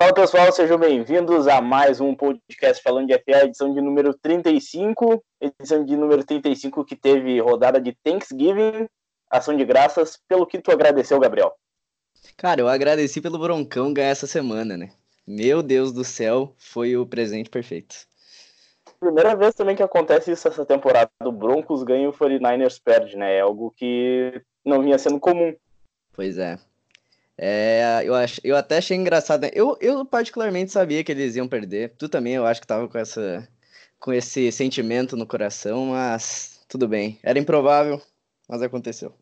Fala pessoal, sejam bem-vindos a mais um podcast falando de FA, edição de número 35, edição de número 35 que teve rodada de Thanksgiving, ação de graças, pelo que tu agradeceu, Gabriel. Cara, eu agradeci pelo Broncão ganhar essa semana, né? Meu Deus do céu, foi o presente perfeito. Primeira vez também que acontece isso essa temporada, o Broncos ganha e o 49ers perde, né? É algo que não vinha sendo comum. Pois é. É, eu, eu até achei engraçado. Né? Eu, eu particularmente sabia que eles iam perder. Tu também, eu acho que tava com, essa, com esse sentimento no coração, mas tudo bem. Era improvável, mas aconteceu.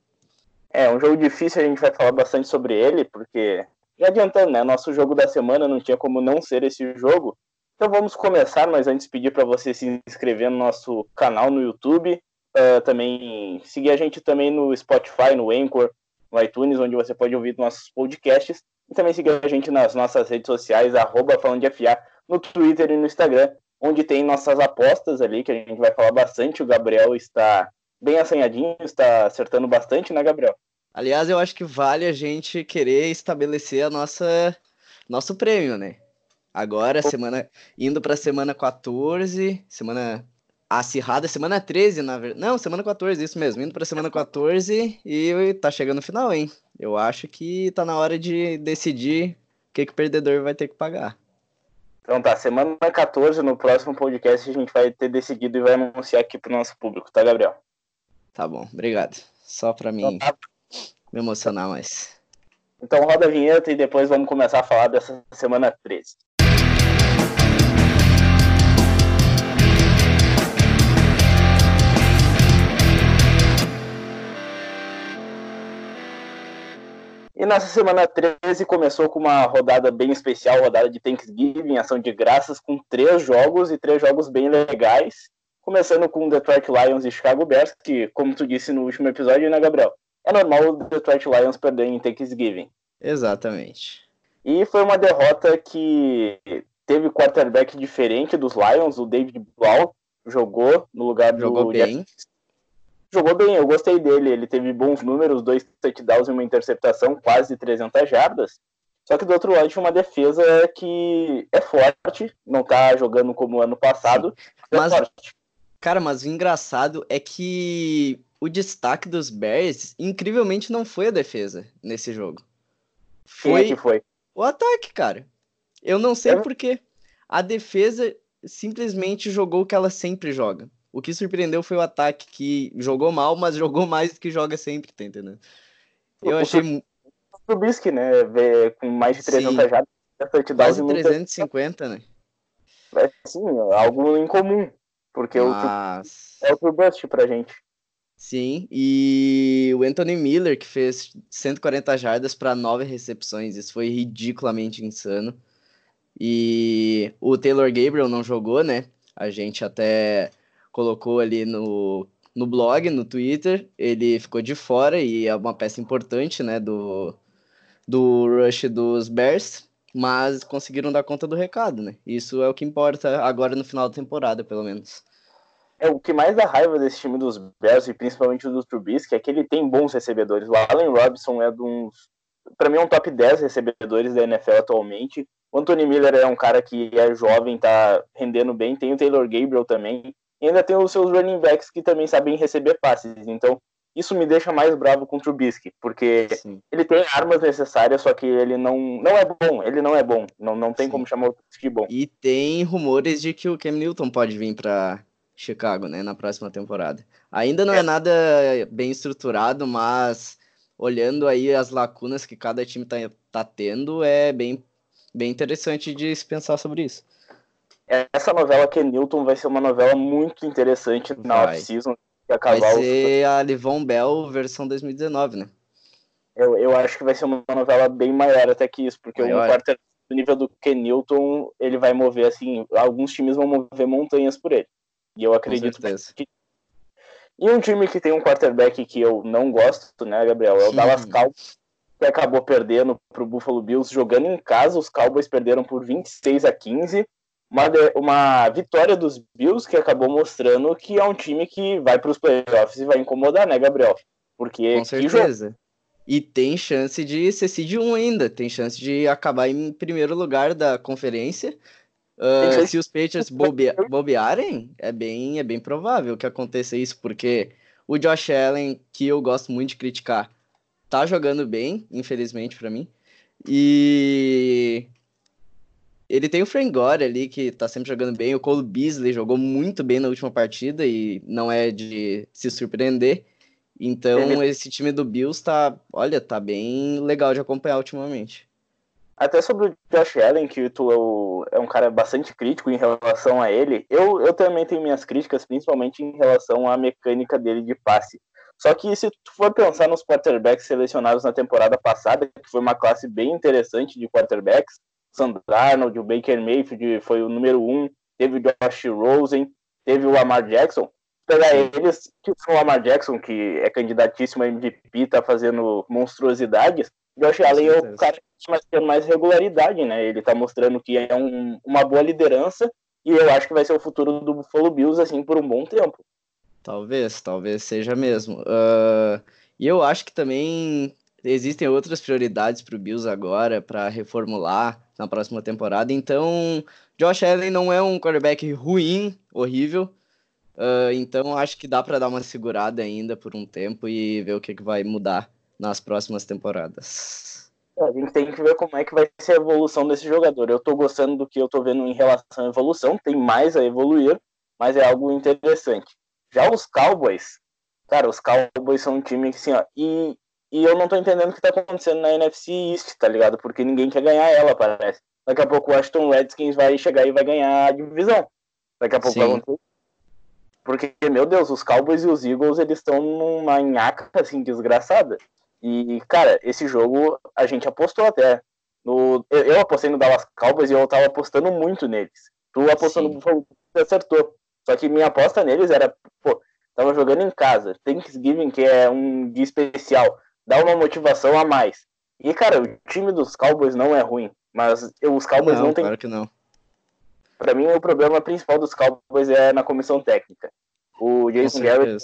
É, um jogo difícil, a gente vai falar bastante sobre ele, porque, já adiantando, né? Nosso jogo da semana não tinha como não ser esse jogo. Então vamos começar, mas antes pedir para você se inscrever no nosso canal no YouTube, uh, também seguir a gente também no Spotify, no Anchor, no iTunes, onde você pode ouvir nossos podcasts. E também seguir a gente nas nossas redes sociais, arroba falando de FA, no Twitter e no Instagram, onde tem nossas apostas ali, que a gente vai falar bastante. O Gabriel está bem assanhadinho, está acertando bastante, né, Gabriel? Aliás, eu acho que vale a gente querer estabelecer a nossa nosso prêmio, né? Agora, semana indo para semana 14, semana acirrada, semana 13, na verdade. Não, semana 14, isso mesmo. Indo pra semana 14 e tá chegando o final, hein? Eu acho que tá na hora de decidir o que, que o perdedor vai ter que pagar. Então tá, semana 14, no próximo podcast, a gente vai ter decidido e vai anunciar aqui pro nosso público, tá, Gabriel? Tá bom, obrigado. Só pra mim então, tá. me emocionar mais. Então roda a vinheta e depois vamos começar a falar dessa semana 13. E nessa semana 13 começou com uma rodada bem especial, rodada de Thanksgiving, ação de graças, com três jogos e três jogos bem legais. Começando com Detroit Lions e Chicago Bears, que, como tu disse no último episódio, né, Gabriel? É normal o Detroit Lions perder em Thanksgiving. Exatamente. E foi uma derrota que teve quarterback diferente dos Lions, o David Blau jogou no lugar do jogou bem jogou bem, eu gostei dele. Ele teve bons números, dois touchdowns e uma interceptação, quase 300 jardas. Só que do outro lado tinha uma defesa que é forte, não tá jogando como ano passado. É mas, é cara, mas o engraçado é que o destaque dos Bears, incrivelmente, não foi a defesa nesse jogo. Foi, Quem é foi? o ataque, cara. Eu não sei é. porquê. A defesa simplesmente jogou o que ela sempre joga. O que surpreendeu foi o ataque, que jogou mal, mas jogou mais do que joga sempre, tá entendendo? Eu o achei. O Trubisky, né? Com mais de 300 jardas, quase 350, né? É, sim, algo incomum. Porque mas... o é o Trubisky pra gente. Sim, e o Anthony Miller, que fez 140 jardas para nove recepções, isso foi ridiculamente insano. E o Taylor Gabriel não jogou, né? A gente até colocou ali no, no blog, no Twitter, ele ficou de fora e é uma peça importante, né, do, do rush dos Bears, mas conseguiram dar conta do recado, né? Isso é o que importa agora no final da temporada, pelo menos. É, o que mais dá raiva desse time dos Bears, e principalmente do Trubisky, é que ele tem bons recebedores. O Allen Robinson é de uns... Pra mim é um top 10 recebedores da NFL atualmente. O Anthony Miller é um cara que é jovem, tá rendendo bem. Tem o Taylor Gabriel também. E ainda tem os seus running backs que também sabem receber passes. Então, isso me deixa mais bravo com o Trubisky, porque Sim. ele tem armas necessárias, só que ele não, não é bom. Ele não é bom. Não, não tem Sim. como chamar o Trubisky bom. E tem rumores de que o Cam Newton pode vir para Chicago, né, na próxima temporada. Ainda não é. é nada bem estruturado, mas olhando aí as lacunas que cada time tá, tá tendo, é bem, bem interessante de se pensar sobre isso. Essa novela que é Newton vai ser uma novela muito interessante na off-season. Vai ser a Livon Bell versão 2019, né? Eu, eu acho que vai ser uma novela bem maior até que isso, porque maior. um quarto do nível do Ken Newton, ele vai mover, assim, alguns times vão mover montanhas por ele. E eu acredito que... E um time que tem um quarterback que eu não gosto, né, Gabriel, é o. Dallas Cowboys, que acabou perdendo para o Buffalo Bills jogando em casa. Os Cowboys perderam por 26 a 15 uma, uma vitória dos Bills que acabou mostrando que é um time que vai para os playoffs e vai incomodar, né, Gabriel? Porque com certeza. E tem chance de ser seed 1 ainda, tem chance de acabar em primeiro lugar da conferência. Uh, se os Patriots bobe bobearem, é bem, é bem provável que aconteça isso, porque o Josh Allen, que eu gosto muito de criticar, tá jogando bem, infelizmente para mim. E ele tem o Frank Gore ali, que tá sempre jogando bem. O Cole Beasley jogou muito bem na última partida e não é de se surpreender. Então, esse time do Bills tá, olha, tá bem legal de acompanhar ultimamente. Até sobre o Josh Allen, que tu é, é um cara bastante crítico em relação a ele, eu, eu também tenho minhas críticas, principalmente em relação à mecânica dele de passe. Só que se tu for pensar nos quarterbacks selecionados na temporada passada, que foi uma classe bem interessante de quarterbacks, Sandro Arnold, o Baker Mayfield foi o número um, teve o Josh Rosen, teve o Lamar Jackson. Pegar eles, que o Lamar Jackson, que é candidatíssimo a MVP, tá fazendo monstruosidades, Josh Allen é o cara que está tendo mais regularidade, né? Ele tá mostrando que é um, uma boa liderança e eu acho que vai ser o futuro do Buffalo Bills, assim, por um bom tempo. Talvez, talvez seja mesmo. Uh, e eu acho que também existem outras prioridades para o Bills agora, para reformular na próxima temporada. Então, Josh Allen não é um quarterback ruim, horrível. Uh, então, acho que dá para dar uma segurada ainda por um tempo e ver o que, que vai mudar nas próximas temporadas. É, a gente tem que ver como é que vai ser a evolução desse jogador. Eu estou gostando do que eu estou vendo em relação à evolução, tem mais a evoluir, mas é algo interessante. Já os Cowboys, cara, os Cowboys são um time que assim, ó, e e eu não tô entendendo o que tá acontecendo na NFC East, tá ligado? Porque ninguém quer ganhar ela, parece. Daqui a pouco o Aston Redskins vai chegar e vai ganhar a divisão. Daqui a pouco Sim. vai acontecer. Porque, meu Deus, os Cowboys e os Eagles, eles estão numa nhaca, assim, desgraçada. E, cara, esse jogo a gente apostou até. No, eu apostei no Dallas Cowboys e eu tava apostando muito neles. Tu apostou Sim. no Buffalo, acertou. Só que minha aposta neles era, pô, tava jogando em casa. Thanksgiving, que é um dia especial dá uma motivação a mais. E, cara, o time dos Cowboys não é ruim, mas os Cowboys não, não tem. Claro que não. Pra mim, o problema principal dos Cowboys é na comissão técnica. O Jason Garrett,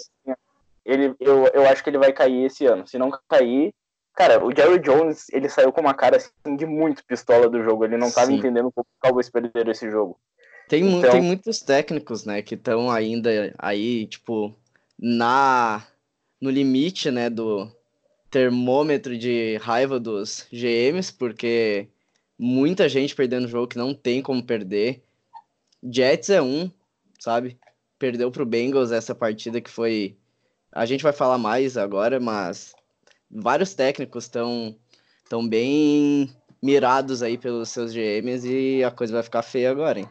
ele, eu, eu acho que ele vai cair esse ano. Se não cair, cara, o Jerry Jones, ele saiu com uma cara assim, de muito pistola do jogo. Ele não estava entendendo como os Cowboys perderam esse jogo. Tem, então... tem muitos técnicos, né, que estão ainda aí, tipo, na no limite, né, do, termômetro de raiva dos GMs, porque muita gente perdendo o jogo que não tem como perder. Jets é um, sabe? Perdeu pro Bengals essa partida que foi. A gente vai falar mais agora, mas vários técnicos estão tão bem mirados aí pelos seus GMs e a coisa vai ficar feia agora, hein?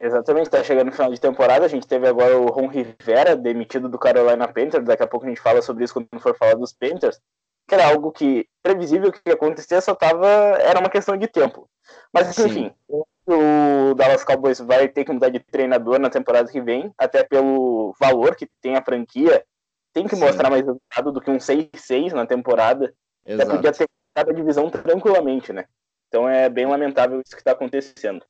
Exatamente, tá chegando no final de temporada. A gente teve agora o Ron Rivera demitido do Carolina Panthers. Daqui a pouco a gente fala sobre isso quando for falar dos Panthers que era algo que previsível que ia acontecer, só tava. Era uma questão de tempo. Mas Sim. enfim, o Dallas Cowboys vai ter que mudar de treinador na temporada que vem, até pelo valor que tem a franquia. Tem que Sim. mostrar mais resultado do que um 6-6 na temporada. Exato. Até podia ter cada divisão tranquilamente, né? Então é bem lamentável isso que está acontecendo.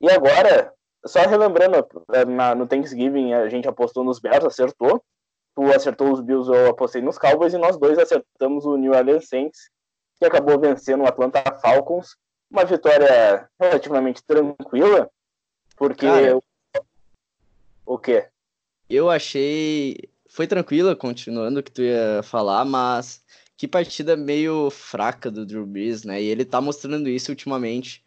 E agora, só relembrando, na, no Thanksgiving a gente apostou nos Bears, acertou tu acertou os Bills, eu apostei nos Cowboys, e nós dois acertamos o New Orleans Saints, que acabou vencendo o Atlanta Falcons. Uma vitória relativamente tranquila, porque. Cara, o quê? Eu achei. Foi tranquila, continuando o que tu ia falar, mas que partida meio fraca do Drew Brees, né? E ele tá mostrando isso ultimamente.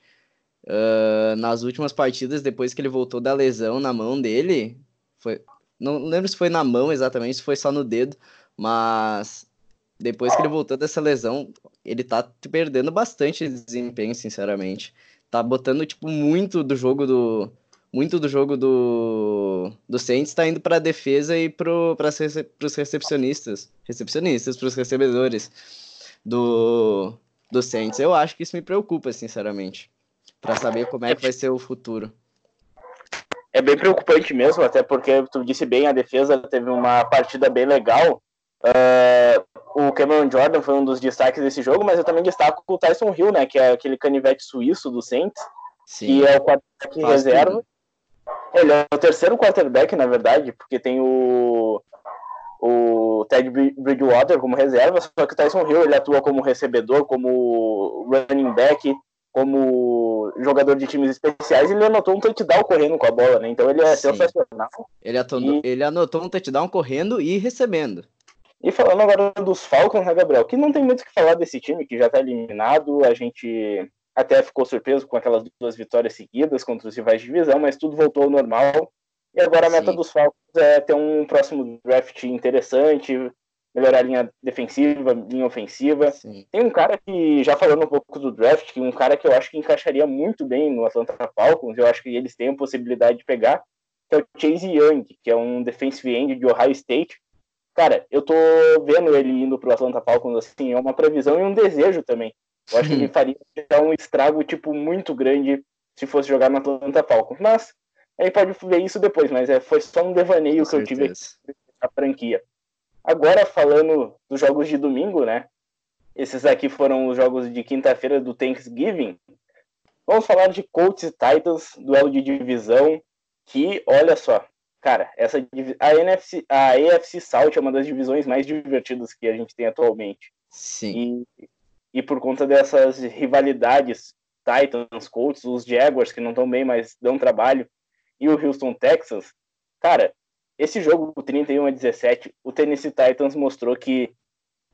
Uh, nas últimas partidas, depois que ele voltou da lesão na mão dele, foi, não lembro se foi na mão exatamente, se foi só no dedo, mas depois que ele voltou dessa lesão, ele tá perdendo bastante desempenho, sinceramente. Tá botando, tipo, muito do jogo do. Muito do jogo do. Do Saints tá indo pra defesa e pro, pra, pros recepcionistas. Recepcionistas, pros recebedores do, do Saints. Eu acho que isso me preocupa, sinceramente. para saber como é que vai ser o futuro é bem preocupante mesmo, até porque tu disse bem, a defesa teve uma partida bem legal. Uh, o Cameron Jordan foi um dos destaques desse jogo, mas eu também destaco o Tyson Hill, né, que é aquele canivete suíço do Saints, Sim. que é o quarterback Faz reserva. Tudo. Ele é o terceiro quarterback, na verdade, porque tem o o Ted Bridgewater como reserva, só que o Tyson Hill ele atua como recebedor, como running back, como jogador de times especiais, ele anotou um touchdown correndo com a bola, né? Então ele é Sim. sensacional. Ele, atonou, e... ele anotou um touchdown correndo e recebendo. E falando agora dos Falcons, né, Gabriel? Que não tem muito o que falar desse time, que já tá eliminado. A gente até ficou surpreso com aquelas duas vitórias seguidas contra os rivais de divisão, mas tudo voltou ao normal. E agora a meta Sim. dos Falcons é ter um próximo draft interessante, melhorar a linha defensiva, linha ofensiva. Sim. Tem um cara que, já falando um pouco do draft, que um cara que eu acho que encaixaria muito bem no Atlanta Falcons, eu acho que eles têm a possibilidade de pegar, que é o Chase Young, que é um defensive end de Ohio State. Cara, eu tô vendo ele indo pro Atlanta Falcons, assim, é uma previsão e um desejo também. Eu acho que ele faria um estrago, tipo, muito grande se fosse jogar no Atlanta Falcons. Mas, aí pode ver isso depois, mas é, foi só um devaneio Com que certeza. eu tive aqui a franquia. Agora, falando dos jogos de domingo, né? Esses aqui foram os jogos de quinta-feira do Thanksgiving. Vamos falar de Colts e Titans, duelo de divisão, que, olha só, cara, essa a NFC, a AFC South é uma das divisões mais divertidas que a gente tem atualmente. Sim. E, e por conta dessas rivalidades, Titans, Colts, os Jaguars que não estão bem, mas dão trabalho, e o Houston Texans, cara, esse jogo, 31 a 17, o Tennessee Titans mostrou que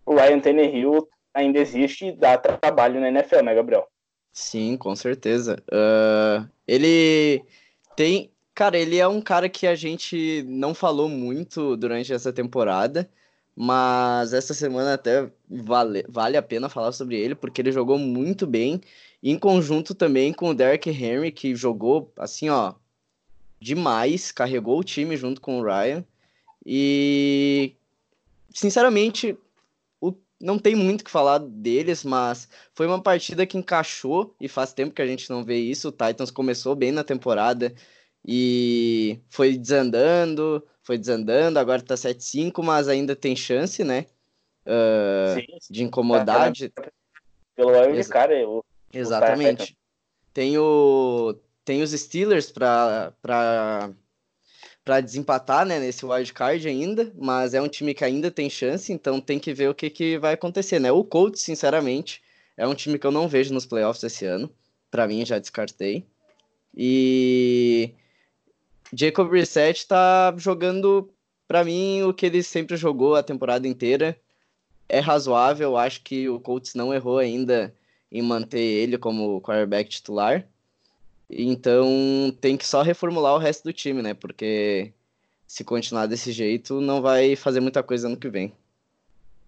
o Ryan Tannehill ainda existe e dá trabalho na NFL, né, Gabriel? Sim, com certeza. Uh, ele tem. Cara, ele é um cara que a gente não falou muito durante essa temporada, mas essa semana até vale, vale a pena falar sobre ele, porque ele jogou muito bem, em conjunto também com o Derrick Henry, que jogou assim, ó, demais, carregou o time junto com o Ryan. E, sinceramente, o, não tem muito o que falar deles, mas foi uma partida que encaixou e faz tempo que a gente não vê isso. O Titans começou bem na temporada e foi desandando, foi desandando, agora tá 7-5, mas ainda tem chance, né? Uh, sim, sim. De incomodar. De... Pelo Ex cara, eu, Exatamente. Tem o, tem os Steelers para desempatar né, nesse wildcard ainda, mas é um time que ainda tem chance, então tem que ver o que, que vai acontecer, né? O Colts, sinceramente, é um time que eu não vejo nos playoffs esse ano. Para mim, já descartei. E Jacob Reset tá jogando, para mim, o que ele sempre jogou a temporada inteira. É razoável, acho que o Colts não errou ainda em manter ele como quarterback titular. Então tem que só reformular o resto do time, né? Porque se continuar desse jeito, não vai fazer muita coisa ano que vem.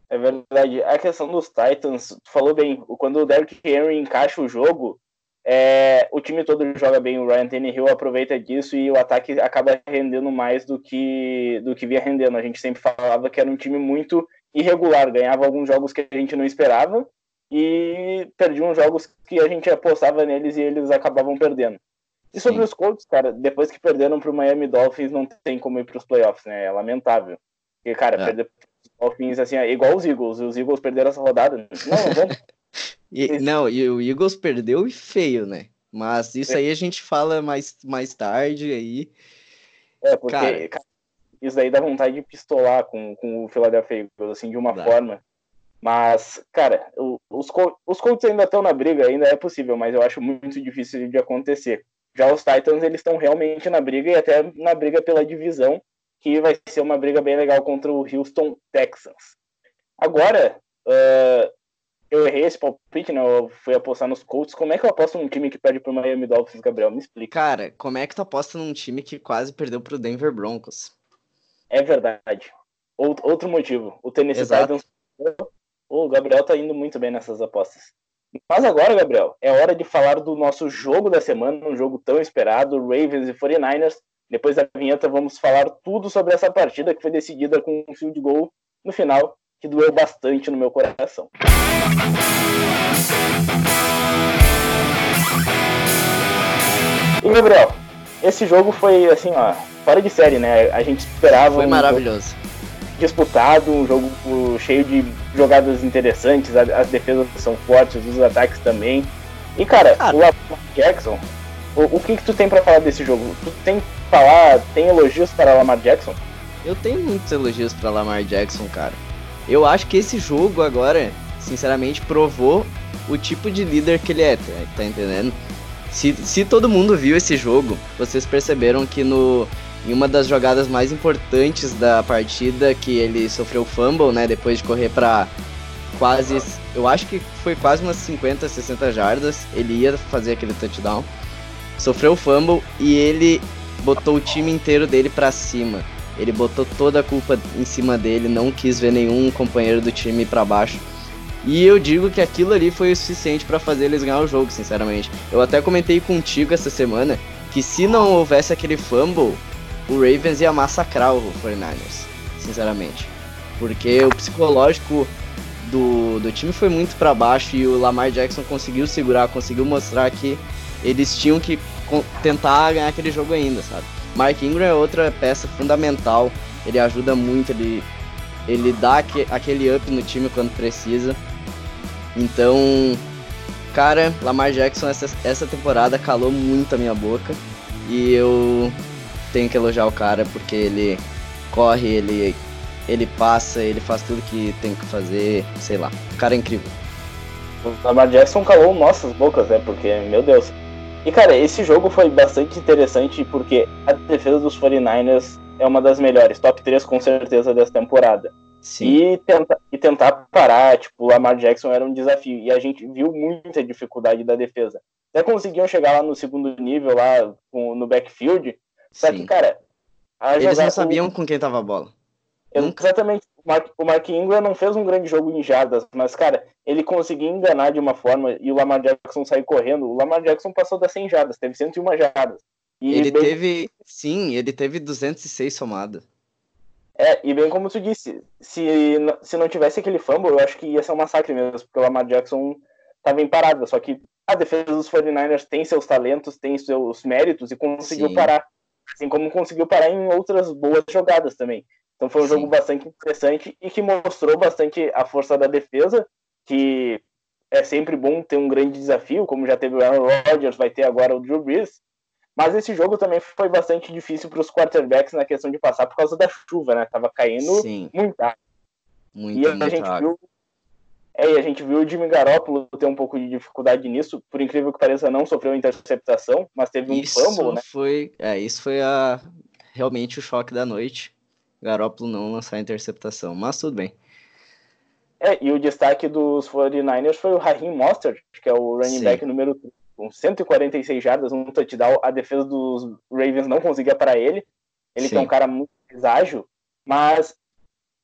É verdade. A questão dos Titans, tu falou bem, quando o Derrick Henry encaixa o jogo, é, o time todo joga bem, o Ryan Tannehill aproveita disso e o ataque acaba rendendo mais do que, do que via rendendo. A gente sempre falava que era um time muito irregular, ganhava alguns jogos que a gente não esperava e perdiam jogos que a gente apostava neles e eles acabavam perdendo. E sobre Sim. os Colts, cara, depois que perderam para o Miami Dolphins, não tem como ir para os playoffs, né? É lamentável. Porque, cara, é. perder os Dolphins, assim, é igual os Eagles. Os Eagles perderam essa rodada. Não, vamos. e, não, e o Eagles perdeu e feio, né? Mas isso é. aí a gente fala mais, mais tarde aí. É, porque, cara, cara, isso aí dá vontade de pistolar com, com o Philadelphia Eagles, assim, de uma dá. forma mas, cara, os, os Colts ainda estão na briga, ainda é possível, mas eu acho muito difícil de acontecer. Já os Titans, eles estão realmente na briga e até na briga pela divisão, que vai ser uma briga bem legal contra o Houston Texans. Agora, uh, eu errei esse palpite, né? Eu fui apostar nos Colts. Como é que eu aposto num time que perde pro Miami Dolphins, Gabriel? Me explica. Cara, como é que tu aposta num time que quase perdeu pro Denver Broncos? É verdade. Outro motivo. O Tennessee Exato. Titans o Gabriel tá indo muito bem nessas apostas. Mas agora, Gabriel, é hora de falar do nosso jogo da semana, um jogo tão esperado, Ravens e 49ers. Depois da vinheta, vamos falar tudo sobre essa partida que foi decidida com um field goal no final, que doeu bastante no meu coração. E, Gabriel, esse jogo foi, assim, ó, fora de série, né? A gente esperava. Foi um maravilhoso disputado, um jogo cheio de jogadas interessantes, as defesas são fortes, os ataques também. E cara, cara. o Lamar Jackson, o, o, que que tu tem para falar desse jogo? Tu tem que falar, tem elogios para Lamar Jackson? Eu tenho muitos elogios para Lamar Jackson, cara. Eu acho que esse jogo agora, sinceramente, provou o tipo de líder que ele é, tá, tá entendendo? Se, se todo mundo viu esse jogo, vocês perceberam que no, em uma das jogadas mais importantes da partida, que ele sofreu fumble, né? Depois de correr para quase. Eu acho que foi quase umas 50, 60 jardas. Ele ia fazer aquele touchdown. Sofreu fumble e ele botou o time inteiro dele para cima. Ele botou toda a culpa em cima dele, não quis ver nenhum companheiro do time para baixo. E eu digo que aquilo ali foi o suficiente para fazer eles ganhar o jogo, sinceramente. Eu até comentei contigo essa semana que se não houvesse aquele fumble, o Ravens ia massacrar o 49ers, sinceramente. Porque o psicológico do, do time foi muito para baixo e o Lamar Jackson conseguiu segurar, conseguiu mostrar que eles tinham que tentar ganhar aquele jogo ainda, sabe? Mark Ingram é outra peça fundamental, ele ajuda muito, ele, ele dá aquele up no time quando precisa. Então, cara, Lamar Jackson essa, essa temporada calou muito a minha boca e eu tenho que elogiar o cara porque ele corre, ele, ele passa, ele faz tudo que tem que fazer, sei lá. O cara é incrível. O Lamar Jackson calou nossas bocas, né? Porque, meu Deus. E, cara, esse jogo foi bastante interessante porque a defesa dos 49ers é uma das melhores, top 3 com certeza dessa temporada. Sim. E, tenta, e tentar parar, tipo, o Lamar Jackson era um desafio. E a gente viu muita dificuldade da defesa. Até conseguiam chegar lá no segundo nível, lá no backfield. Só Sim. que, cara. Eles não sabiam com quem tava a bola. Exatamente. O Mark, o Mark Ingram não fez um grande jogo em jardas, mas, cara, ele conseguiu enganar de uma forma e o Lamar Jackson saiu correndo. O Lamar Jackson passou das 100 jardas, teve 101 jardas. E ele bem... teve, sim, ele teve 206 somado. É, e bem como tu disse, se, se não tivesse aquele fumble, eu acho que ia ser um massacre mesmo, porque o Lamar Jackson tava em parada, só que a defesa dos 49ers tem seus talentos, tem seus méritos e conseguiu Sim. parar. Assim como conseguiu parar em outras boas jogadas também. Então foi um Sim. jogo bastante interessante e que mostrou bastante a força da defesa, que é sempre bom ter um grande desafio, como já teve o Aaron Rodgers, vai ter agora o Drew Brees, mas esse jogo também foi bastante difícil para os quarterbacks na questão de passar por causa da chuva, né? Tava caindo Sim. muita. Muita, e a gente viu é, e a gente viu o Jimmy Garoppolo ter um pouco de dificuldade nisso, por incrível que pareça, não sofreu interceptação, mas teve um isso fumble, né? Foi, é, isso foi a, realmente o choque da noite. Garoppolo não lançar interceptação, mas tudo bem. É, e o destaque dos 49ers foi o Raheem Mostert, que é o running Sim. back número 3 com 146 jardas, um touchdown. A defesa dos Ravens não conseguia parar ele. Ele Sim. é um cara muito ágil. Mas,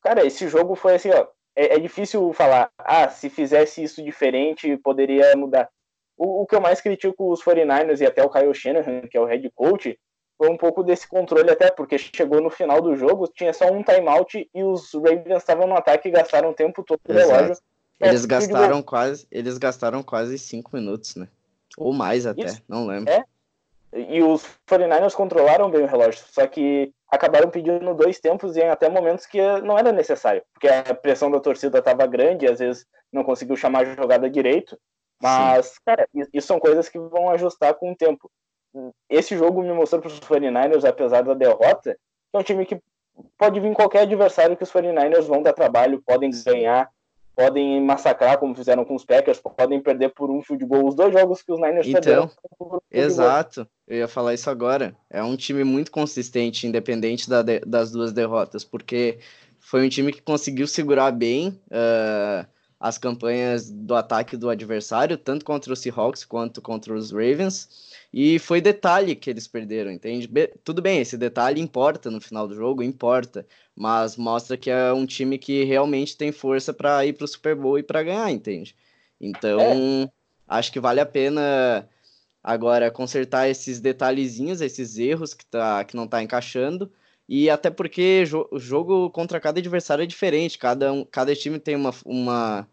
cara, esse jogo foi assim, ó. É, é, difícil falar, ah, se fizesse isso diferente, poderia mudar. O, o, que eu mais critico os 49ers e até o Kyle Shanahan, que é o head coach, foi um pouco desse controle até, porque chegou no final do jogo, tinha só um timeout e os Ravens estavam no ataque e gastaram o tempo todo do relógio. Eles gastaram quase, eles gastaram quase cinco minutos, né? Ou mais até, Isso. não lembro. É. E os 49ers controlaram bem o relógio, só que acabaram pedindo dois tempos e em até momentos que não era necessário, porque a pressão da torcida estava grande, às vezes não conseguiu chamar a jogada direito. Mas, Sim. cara, isso são coisas que vão ajustar com o tempo. Esse jogo me mostrou para os 49ers, apesar da derrota, que é um time que pode vir qualquer adversário que os 49ers vão dar trabalho, podem ganhar, podem massacrar, como fizeram com os Packers, podem perder por um field goal. Os dois jogos que os Niners então, perderam. Exato, eu ia falar isso agora. É um time muito consistente, independente da de, das duas derrotas, porque foi um time que conseguiu segurar bem uh, as campanhas do ataque do adversário, tanto contra os Seahawks quanto contra os Ravens. E foi detalhe que eles perderam, entende? Be tudo bem, esse detalhe importa no final do jogo, importa, mas mostra que é um time que realmente tem força para ir para o Super Bowl e para ganhar, entende? Então, é. acho que vale a pena agora consertar esses detalhezinhos, esses erros que, tá, que não tá encaixando. E até porque o jogo contra cada adversário é diferente, cada, um, cada time tem uma, uma,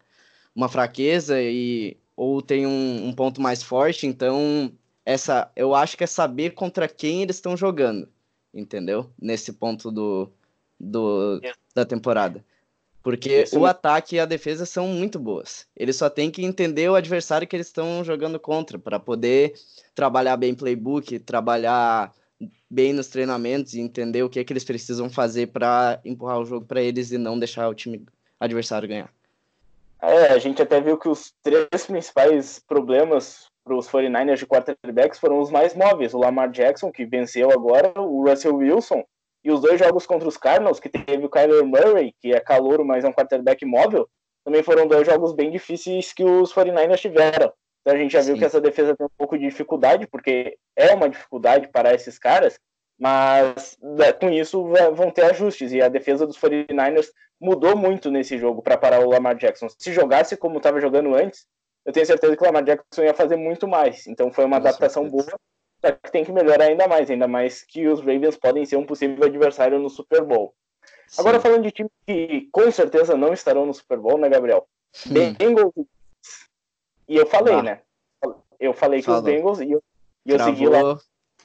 uma fraqueza e ou tem um, um ponto mais forte, então essa, eu acho que é saber contra quem eles estão jogando, entendeu? Nesse ponto do, do da temporada. Porque Isso. o ataque e a defesa são muito boas. Eles só têm que entender o adversário que eles estão jogando contra para poder trabalhar bem playbook, trabalhar bem nos treinamentos e entender o que, é que eles precisam fazer para empurrar o jogo para eles e não deixar o time adversário ganhar. É, a gente até viu que os três principais problemas para os 49ers de quarterbacks foram os mais móveis. O Lamar Jackson, que venceu agora, o Russell Wilson, e os dois jogos contra os Cardinals, que teve o Kyler Murray, que é calouro, mas é um quarterback móvel, também foram dois jogos bem difíceis que os 49ers tiveram. Então a gente já Sim. viu que essa defesa tem um pouco de dificuldade, porque é uma dificuldade para esses caras, mas né, com isso vão ter ajustes. E a defesa dos 49ers mudou muito nesse jogo para parar o Lamar Jackson. Se jogasse como estava jogando antes, eu tenho certeza que o Lamar Jackson ia fazer muito mais. Então foi uma adaptação boa, só que tem que melhorar ainda mais, ainda mais que os Ravens podem ser um possível adversário no Super Bowl. Sim. Agora falando de times que com certeza não estarão no Super Bowl, né, Gabriel? Hum. Bengals. E eu falei, ah. né? Eu falei que Falou. os Bengals e eu, e eu segui lá.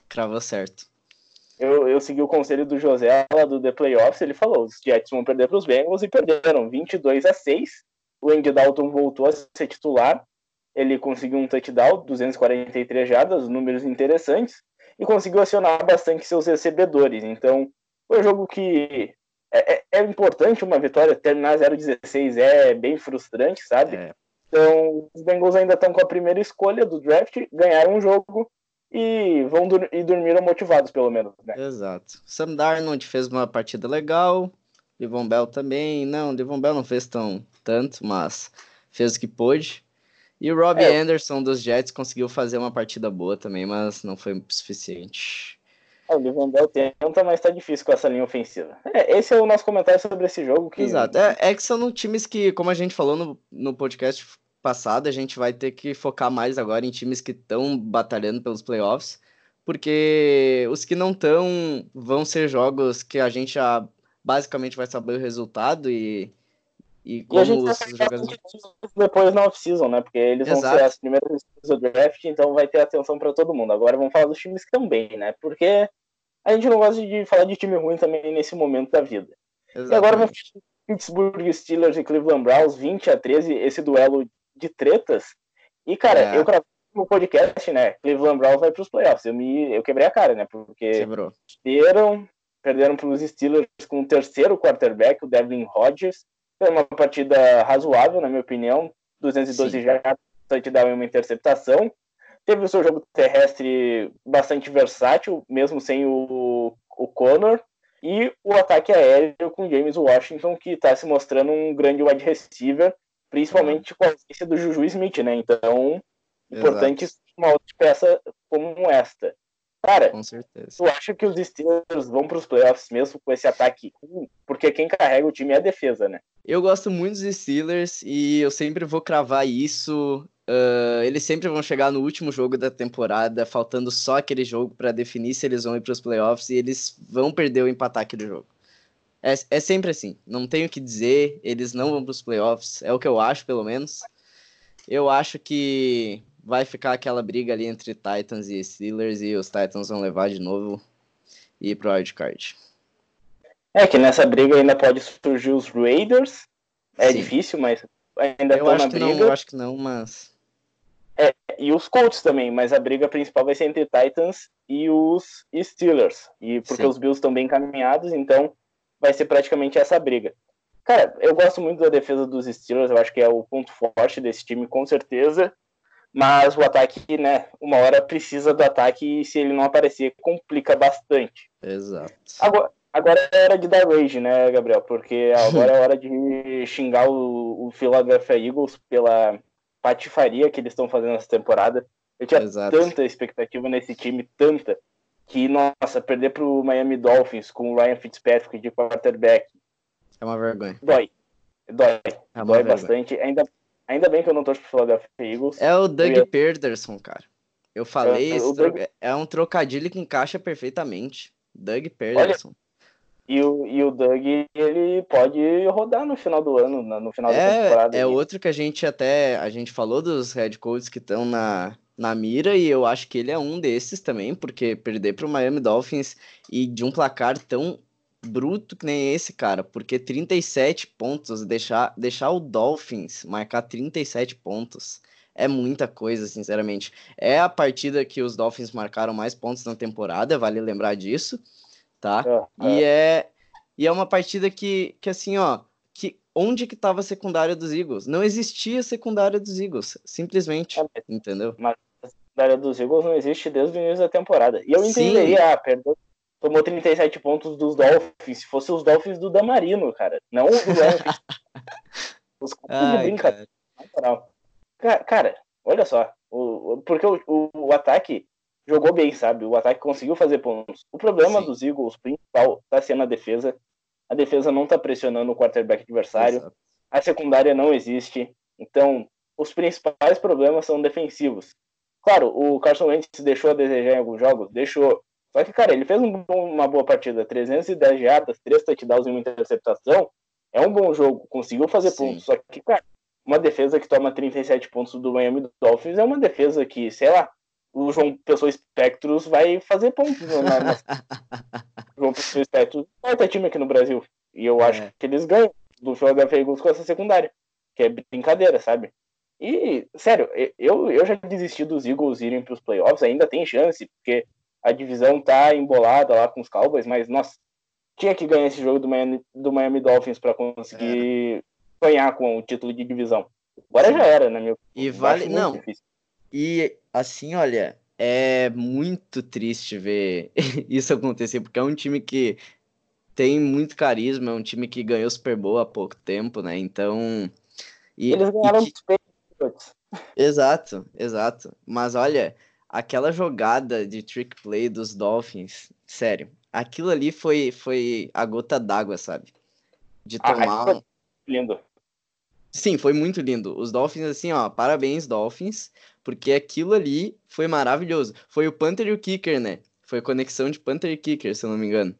Cravou certo. Eu, eu segui o conselho do José lá do The Playoffs, ele falou: os Jets vão perder para os Bengals e perderam 22 a 6. O Andy Dalton voltou a ser titular ele conseguiu um touchdown, 243 jardas, números interessantes, e conseguiu acionar bastante seus recebedores. Então, foi um jogo que é, é, é importante uma vitória, terminar 0-16 é bem frustrante, sabe? É. Então, os Bengals ainda estão com a primeira escolha do draft, ganharam um jogo e vão dur e dormiram motivados, pelo menos. Né? Exato. Sam Darnold fez uma partida legal, Devon Bell também. Não, Devon Bell não fez tão tanto, mas fez o que pôde. E o Robbie é. Anderson dos Jets conseguiu fazer uma partida boa também, mas não foi suficiente. É, o Livan Bell tenta, mas tá difícil com essa linha ofensiva. É, esse é o nosso comentário sobre esse jogo. Que... Exato. É, é que são times que, como a gente falou no, no podcast passado, a gente vai ter que focar mais agora em times que estão batalhando pelos playoffs, porque os que não estão vão ser jogos que a gente já basicamente vai saber o resultado e e como e a gente os jogadores... depois na off-season, né? Porque eles Exato. vão ser as primeiras do draft, então vai ter atenção para todo mundo. Agora vamos falar dos times que bem, né? Porque a gente não gosta de falar de time ruim também nesse momento da vida. Exatamente. E agora vamos Pittsburgh Steelers e Cleveland Browns, 20 a 13, esse duelo de tretas. E, cara, é. eu gravei no podcast, né? Cleveland Browns vai para os playoffs. Eu, me, eu quebrei a cara, né? Porque Quebrou. perderam, perderam para os Steelers com o terceiro quarterback, o Devlin Rodgers. Foi uma partida razoável, na minha opinião. 212 jardas, touchdown e uma interceptação. Teve o seu jogo terrestre bastante versátil, mesmo sem o, o Connor. E o ataque aéreo com James Washington, que está se mostrando um grande wide receiver, principalmente com a ausência do Juju Smith, né? Então, importante uma outra peça como esta. Cara, com certeza. tu acha que os Steelers vão para os playoffs mesmo com esse ataque? Porque quem carrega o time é a defesa, né? Eu gosto muito dos Steelers e eu sempre vou cravar isso. Uh, eles sempre vão chegar no último jogo da temporada, faltando só aquele jogo para definir se eles vão ir para os playoffs e eles vão perder ou empatar aquele jogo. É, é sempre assim, não tenho o que dizer, eles não vão para os playoffs, é o que eu acho, pelo menos. Eu acho que vai ficar aquela briga ali entre Titans e Steelers e os Titans vão levar de novo e ir pro wildcard. É que nessa briga ainda pode surgir os Raiders. É Sim. difícil, mas ainda estão na briga. Não, eu acho que não, mas. É, e os Colts também, mas a briga principal vai ser entre Titans e os Steelers. E porque Sim. os Bills estão bem encaminhados, então vai ser praticamente essa briga. Cara, eu gosto muito da defesa dos Steelers, eu acho que é o ponto forte desse time, com certeza mas o ataque, né, uma hora precisa do ataque e se ele não aparecer, complica bastante. Exato. Agora, agora é hora de dar rage, né, Gabriel? Porque agora é hora de xingar o, o Philadelphia Eagles pela patifaria que eles estão fazendo nessa temporada. Eu tinha Exato. tanta expectativa nesse time, tanta, que, nossa, perder pro Miami Dolphins com o Ryan Fitzpatrick de quarterback. É uma vergonha. Dói. Dói. É Dói vergonha. bastante. Ainda Ainda bem que eu não torço pro Philadelphia Eagles. É o Doug ia... Pederson, cara. Eu falei, é, Doug... é um trocadilho que encaixa perfeitamente. Doug Pederson. E o, e o Doug, ele pode rodar no final do ano, no final é, da temporada. É outro que a gente até, a gente falou dos head coaches que estão na, na mira, e eu acho que ele é um desses também, porque perder para o Miami Dolphins e de um placar tão bruto que nem esse, cara, porque 37 pontos, deixar, deixar o Dolphins marcar 37 pontos é muita coisa, sinceramente. É a partida que os Dolphins marcaram mais pontos na temporada, vale lembrar disso, tá? É, e é. é e é uma partida que, que assim, ó, que onde que tava a secundária dos Eagles? Não existia secundária dos Eagles, simplesmente, é, entendeu? Mas a secundária dos Eagles não existe desde o início da temporada. E eu entenderia, Sim. ah, perdão, tomou 37 pontos dos Dolphins, se fosse os Dolphins do Damarino, cara, não o do os caras brincadeira. Cara. cara, olha só, o, porque o, o, o, ataque jogou bem, sabe? O ataque conseguiu fazer pontos. O problema Sim. dos Eagles principal tá sendo a defesa. A defesa não tá pressionando o quarterback adversário. Exato. A secundária não existe. Então, os principais problemas são defensivos. Claro, o Carson Wentz deixou a desejar em alguns jogos, deixou. Só que, cara, ele fez um uma boa partida, 310 jardas, 3 touchdowns e uma interceptação. É um bom jogo, conseguiu fazer Sim. pontos. Só que, cara, uma defesa que toma 37 pontos do Miami Dolphins é uma defesa que, sei lá, o João Pessoa Espectros vai fazer pontos. Né. João Pessoa Espectros ter time aqui no Brasil. E eu acho é. que eles ganham do Philadelphia Eagles com essa secundária. Que é brincadeira, sabe? E, sério, eu, eu já desisti dos Eagles irem para os playoffs, ainda tem chance, porque a divisão tá embolada lá com os Cowboys, mas, nossa, tinha que ganhar esse jogo do Miami, do Miami Dolphins para conseguir é. sonhar com o título de divisão. Agora já era, minha opinião. E vale, não. Difícil. E assim, olha, é muito triste ver isso acontecer, porque é um time que tem muito carisma, é um time que ganhou Super Bowl há pouco tempo, né? Então. E, Eles ganharam e que... Exato, exato. Mas olha, aquela jogada de trick play dos Dolphins, sério, aquilo ali foi, foi a gota d'água, sabe? De ah, tomar. Ah, lindo. Sim, foi muito lindo. Os Dolphins, assim, ó, parabéns, Dolphins, porque aquilo ali foi maravilhoso. Foi o Panther e o Kicker, né? Foi conexão de Panther e Kicker, se eu não me engano.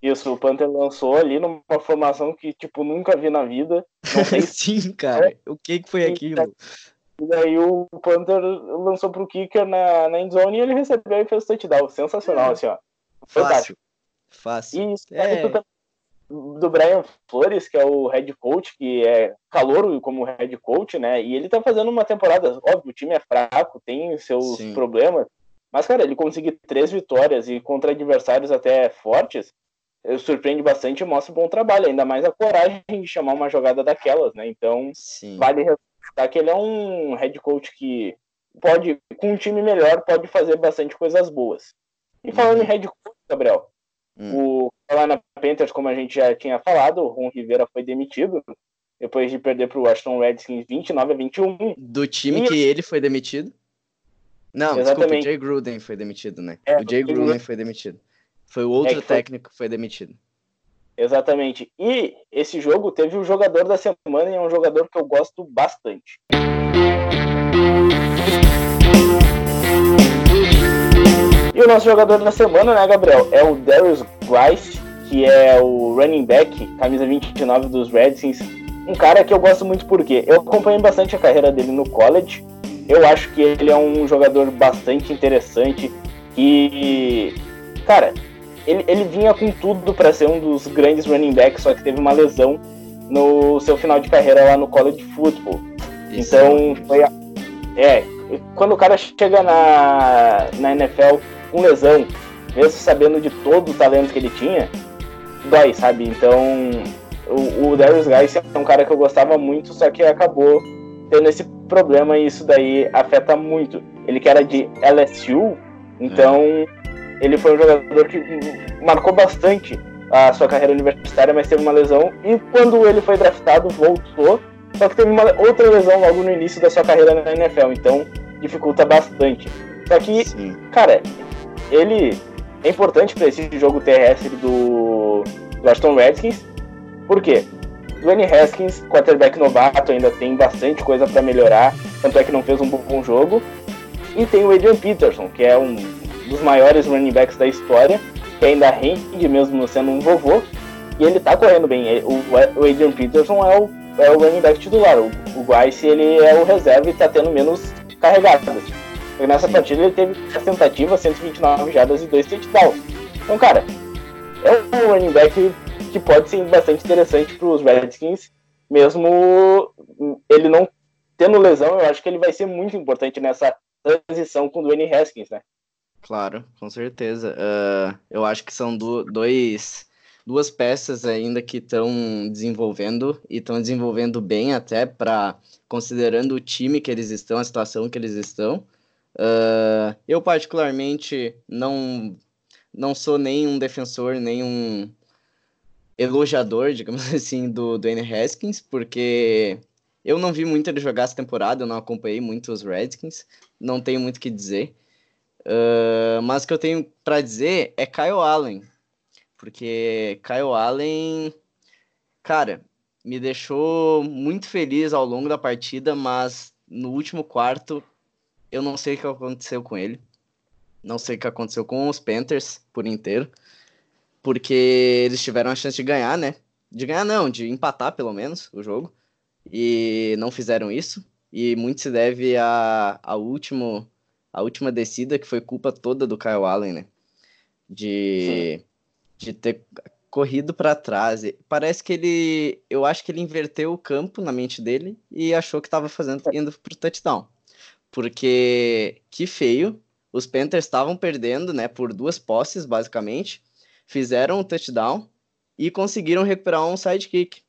Isso, o Panther lançou ali numa formação que, tipo, nunca vi na vida. Sim, cara. É. O que, que foi aquilo? E daí o Panther lançou pro Kicker na, na endzone e ele recebeu e fez touchdown. Sensacional, é. assim, ó. Fantástico. Fácil. E é. do Brian Flores, que é o head coach, que é calouro como head coach, né? E ele tá fazendo uma temporada, óbvio, o time é fraco, tem seus Sim. problemas, mas, cara, ele conseguir três vitórias e contra adversários até fortes, surpreende bastante e mostra um bom trabalho, ainda mais a coragem de chamar uma jogada daquelas, né? Então, Sim. vale ressaltar que ele é um head coach que pode, com um time melhor, pode fazer bastante coisas boas. E falando uhum. em head coach, Gabriel, hum. o Carolina Panthers, como a gente já tinha falado, o Ron Rivera foi demitido depois de perder para o Washington Redskins 29 a 21. Do time e... que ele foi demitido? Não, Exatamente. desculpa, o Jay Gruden foi demitido, né? É, o Jay Gruden foi demitido. Foi o outro é técnico que foi demitido. Exatamente. E esse jogo teve o jogador da semana e é um jogador que eu gosto bastante. E o nosso jogador da semana, né, Gabriel, é o Darius Grice, que é o running back, camisa 29 dos Redskins. Um cara que eu gosto muito porque eu acompanhei bastante a carreira dele no college. Eu acho que ele é um jogador bastante interessante e, cara, ele, ele vinha com tudo para ser um dos grandes running backs, só que teve uma lesão no seu final de carreira lá no college football. Isso então, foi a, é, quando o cara chega na, na NFL com lesão, mesmo sabendo de todo o talento que ele tinha, dói, sabe? Então, o, o Darius Guy é um cara que eu gostava muito, só que acabou tendo esse problema e isso daí afeta muito. Ele que era de LSU, então é. Ele foi um jogador que marcou bastante a sua carreira universitária, mas teve uma lesão e quando ele foi draftado voltou, só que teve uma outra lesão logo no início da sua carreira na NFL, então dificulta bastante. Só que, Sim. cara, ele é importante para esse jogo terrestre do Washington Redskins. Por quê? Dwayne Haskins, quarterback novato, ainda tem bastante coisa para melhorar, tanto é que não fez um bom jogo. E tem o Adrian Peterson, que é um dos maiores running backs da história, que ainda rende mesmo sendo um vovô, e ele tá correndo bem. O Adrian Peterson é o, é o running back titular, o, o Guice ele é o reserva e tá tendo menos carregadas. E nessa Sim. partida ele teve a tentativa, 129 jardas e 2 touchdowns. Então, cara, é um running back que pode ser bastante interessante para os Redskins, mesmo ele não tendo lesão, eu acho que ele vai ser muito importante nessa transição com o Dwayne Haskins, né? Claro, com certeza. Uh, eu acho que são do, dois, duas peças ainda que estão desenvolvendo e estão desenvolvendo bem até para considerando o time que eles estão, a situação que eles estão. Uh, eu particularmente não não sou nem um defensor nem um elogiador, digamos assim, do Dwayne Haskins, porque eu não vi muito ele jogar essa temporada, eu não acompanhei muito os Redskins, não tenho muito o que dizer. Mas o que eu tenho para dizer é Kyle Allen. Porque Kyle Allen, cara, me deixou muito feliz ao longo da partida, mas no último quarto eu não sei o que aconteceu com ele. Não sei o que aconteceu com os Panthers por inteiro. Porque eles tiveram a chance de ganhar, né? De ganhar não, de empatar pelo menos o jogo. E não fizeram isso. E muito se deve a, a último a última descida, que foi culpa toda do Kyle Allen, né? De, de ter corrido para trás. Parece que ele. Eu acho que ele inverteu o campo na mente dele e achou que estava fazendo indo pro touchdown. Porque que feio. Os Panthers estavam perdendo, né? Por duas posses, basicamente. Fizeram um touchdown e conseguiram recuperar um sidekick.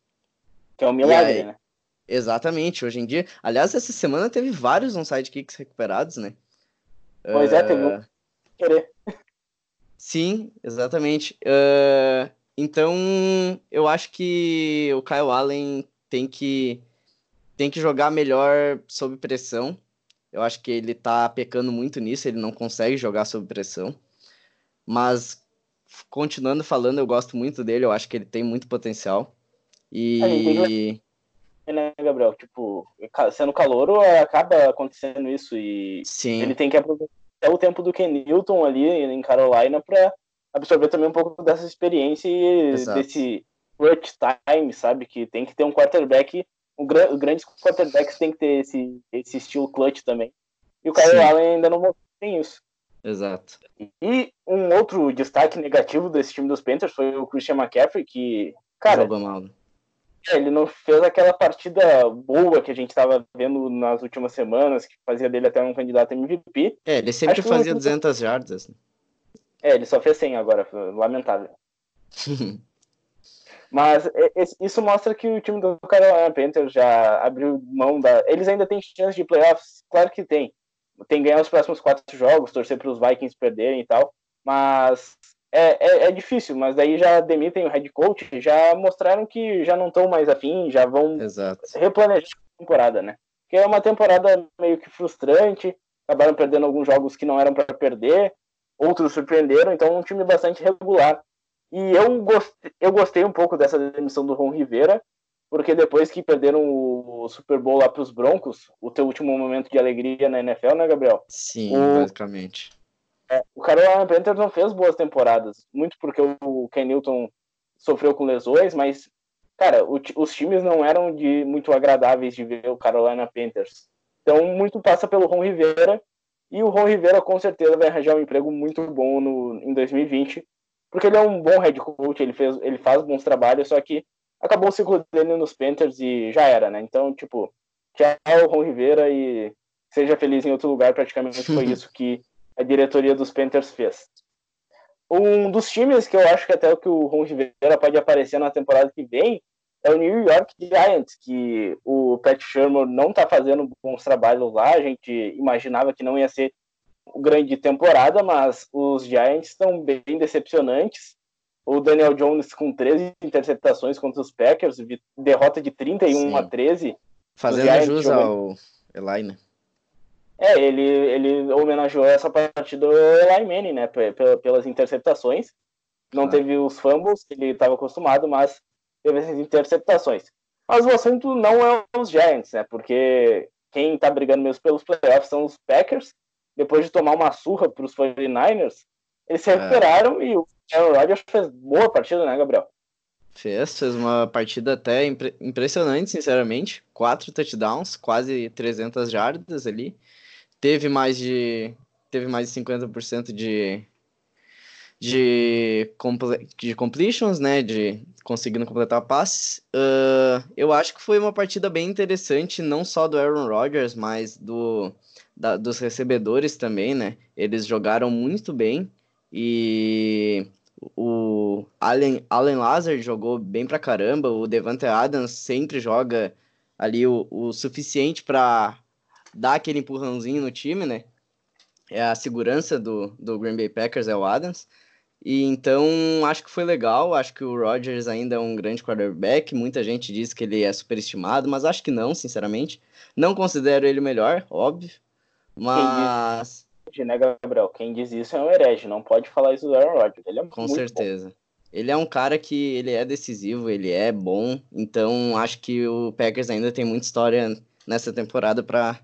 Que é um milagre, aí, né? Exatamente. Hoje em dia. Aliás, essa semana teve vários um sidekicks recuperados, né? Pois é, teve um querer. Sim, exatamente. Uh, então, eu acho que o Kyle Allen tem que, tem que jogar melhor sob pressão. Eu acho que ele tá pecando muito nisso, ele não consegue jogar sob pressão. Mas, continuando falando, eu gosto muito dele, eu acho que ele tem muito potencial. E. Né, Gabriel? Tipo, sendo calouro, acaba acontecendo isso e Sim. ele tem que aproveitar o tempo do Ken Newton ali em Carolina para absorver também um pouco dessa experiência e Exato. desse clutch time, sabe? Que tem que ter um quarterback, um gra grandes quarterbacks tem que ter esse, esse estilo clutch também. E o Kyle Allen ainda não tem isso. Exato. E um outro destaque negativo desse time dos Panthers foi o Christian McCaffrey, que, cara, Jogou mal. É, ele não fez aquela partida boa que a gente estava vendo nas últimas semanas, que fazia dele até um candidato MVP. É, ele sempre Acho fazia 200 jardas. É, ele só fez 100 agora, lamentável. Mas isso mostra que o time do Carolina Panthers já abriu mão da. Eles ainda têm chance de playoffs? Claro que tem. Tem que ganhar os próximos quatro jogos, torcer para os Vikings perderem e tal. Mas é, é, é, difícil, mas daí já demitem o head coach, já mostraram que já não estão mais afim, já vão Exato. replanejar a temporada, né? Que é uma temporada meio que frustrante, acabaram perdendo alguns jogos que não eram para perder, outros surpreenderam, então é um time bastante regular. E eu gostei, eu gostei um pouco dessa demissão do Ron Rivera, porque depois que perderam o Super Bowl lá para os Broncos, o teu último momento de alegria na NFL, né, Gabriel? Sim, o... basicamente é, o Carolina Panthers não fez boas temporadas, muito porque o Ken Newton sofreu com lesões, mas, cara, o, os times não eram de muito agradáveis de ver o Carolina Panthers. Então, muito passa pelo Ron Rivera, e o Ron Rivera com certeza vai arranjar um emprego muito bom no, em 2020, porque ele é um bom head coach, ele, fez, ele faz bons trabalhos, só que acabou o ciclo dele nos Panthers e já era, né? Então, tipo, tchau, Ron Rivera, e seja feliz em outro lugar, praticamente foi isso que a diretoria dos Panthers fez. Um dos times que eu acho que até o que o Ron Rivera pode aparecer na temporada que vem é o New York Giants, que o Pat Shermer não está fazendo bons trabalhos lá. A gente imaginava que não ia ser grande temporada, mas os Giants estão bem decepcionantes. O Daniel Jones com 13 interceptações contra os Packers, derrota de 31 Sim. a 13. Fazendo jus ao Eli, né? É, ele, ele homenageou essa partida do Eli Manning, né? Pelas interceptações. Não teve os fumbles que ele estava acostumado, mas teve essas interceptações. Mas o assunto não é os Giants, né? Porque quem está brigando mesmo pelos playoffs são os Packers. Depois de tomar uma surra para os 49ers, eles se é. recuperaram é. e o Aaron Rodgers fez boa partida, né, Gabriel? Fez, fez uma partida até impre impressionante, sinceramente. Quatro touchdowns, quase 300 jardas ali teve mais de teve mais de 50% de, de, de completions, né? De conseguindo completar passes. Uh, eu acho que foi uma partida bem interessante, não só do Aaron Rodgers, mas do, da, dos recebedores também, né? Eles jogaram muito bem e o Allen, Allen Lazard jogou bem pra caramba, o Devante Adams sempre joga ali o, o suficiente para dar aquele empurrãozinho no time, né? É a segurança do, do Green Bay Packers, é o Adams. E então acho que foi legal, acho que o Rodgers ainda é um grande quarterback, muita gente diz que ele é superestimado, mas acho que não, sinceramente. Não considero ele o melhor, óbvio, mas... Diz, né, Gabriel? Quem diz isso é um herege, não pode falar isso do Aaron Rodgers, ele é Com certeza. Bom. Ele é um cara que ele é decisivo, ele é bom, então acho que o Packers ainda tem muita história nessa temporada para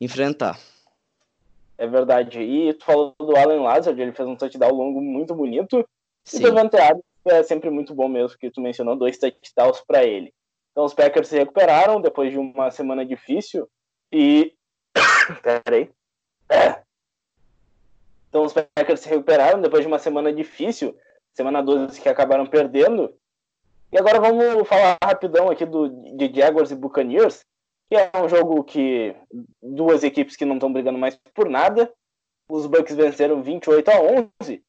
enfrentar. É verdade. E tu falou do Alan Lazard, ele fez um touchdown longo muito bonito. Sim. E Devante é sempre muito bom mesmo, que tu mencionou dois touchdowns para ele. Então os Packers se recuperaram depois de uma semana difícil e... Peraí. É. Então os Packers se recuperaram depois de uma semana difícil, semana 12 que acabaram perdendo. E agora vamos falar rapidão aqui do, de Jaguars e Buccaneers, que é um jogo que duas equipes que não estão brigando mais por nada. Os Bucks venceram 28 a 11.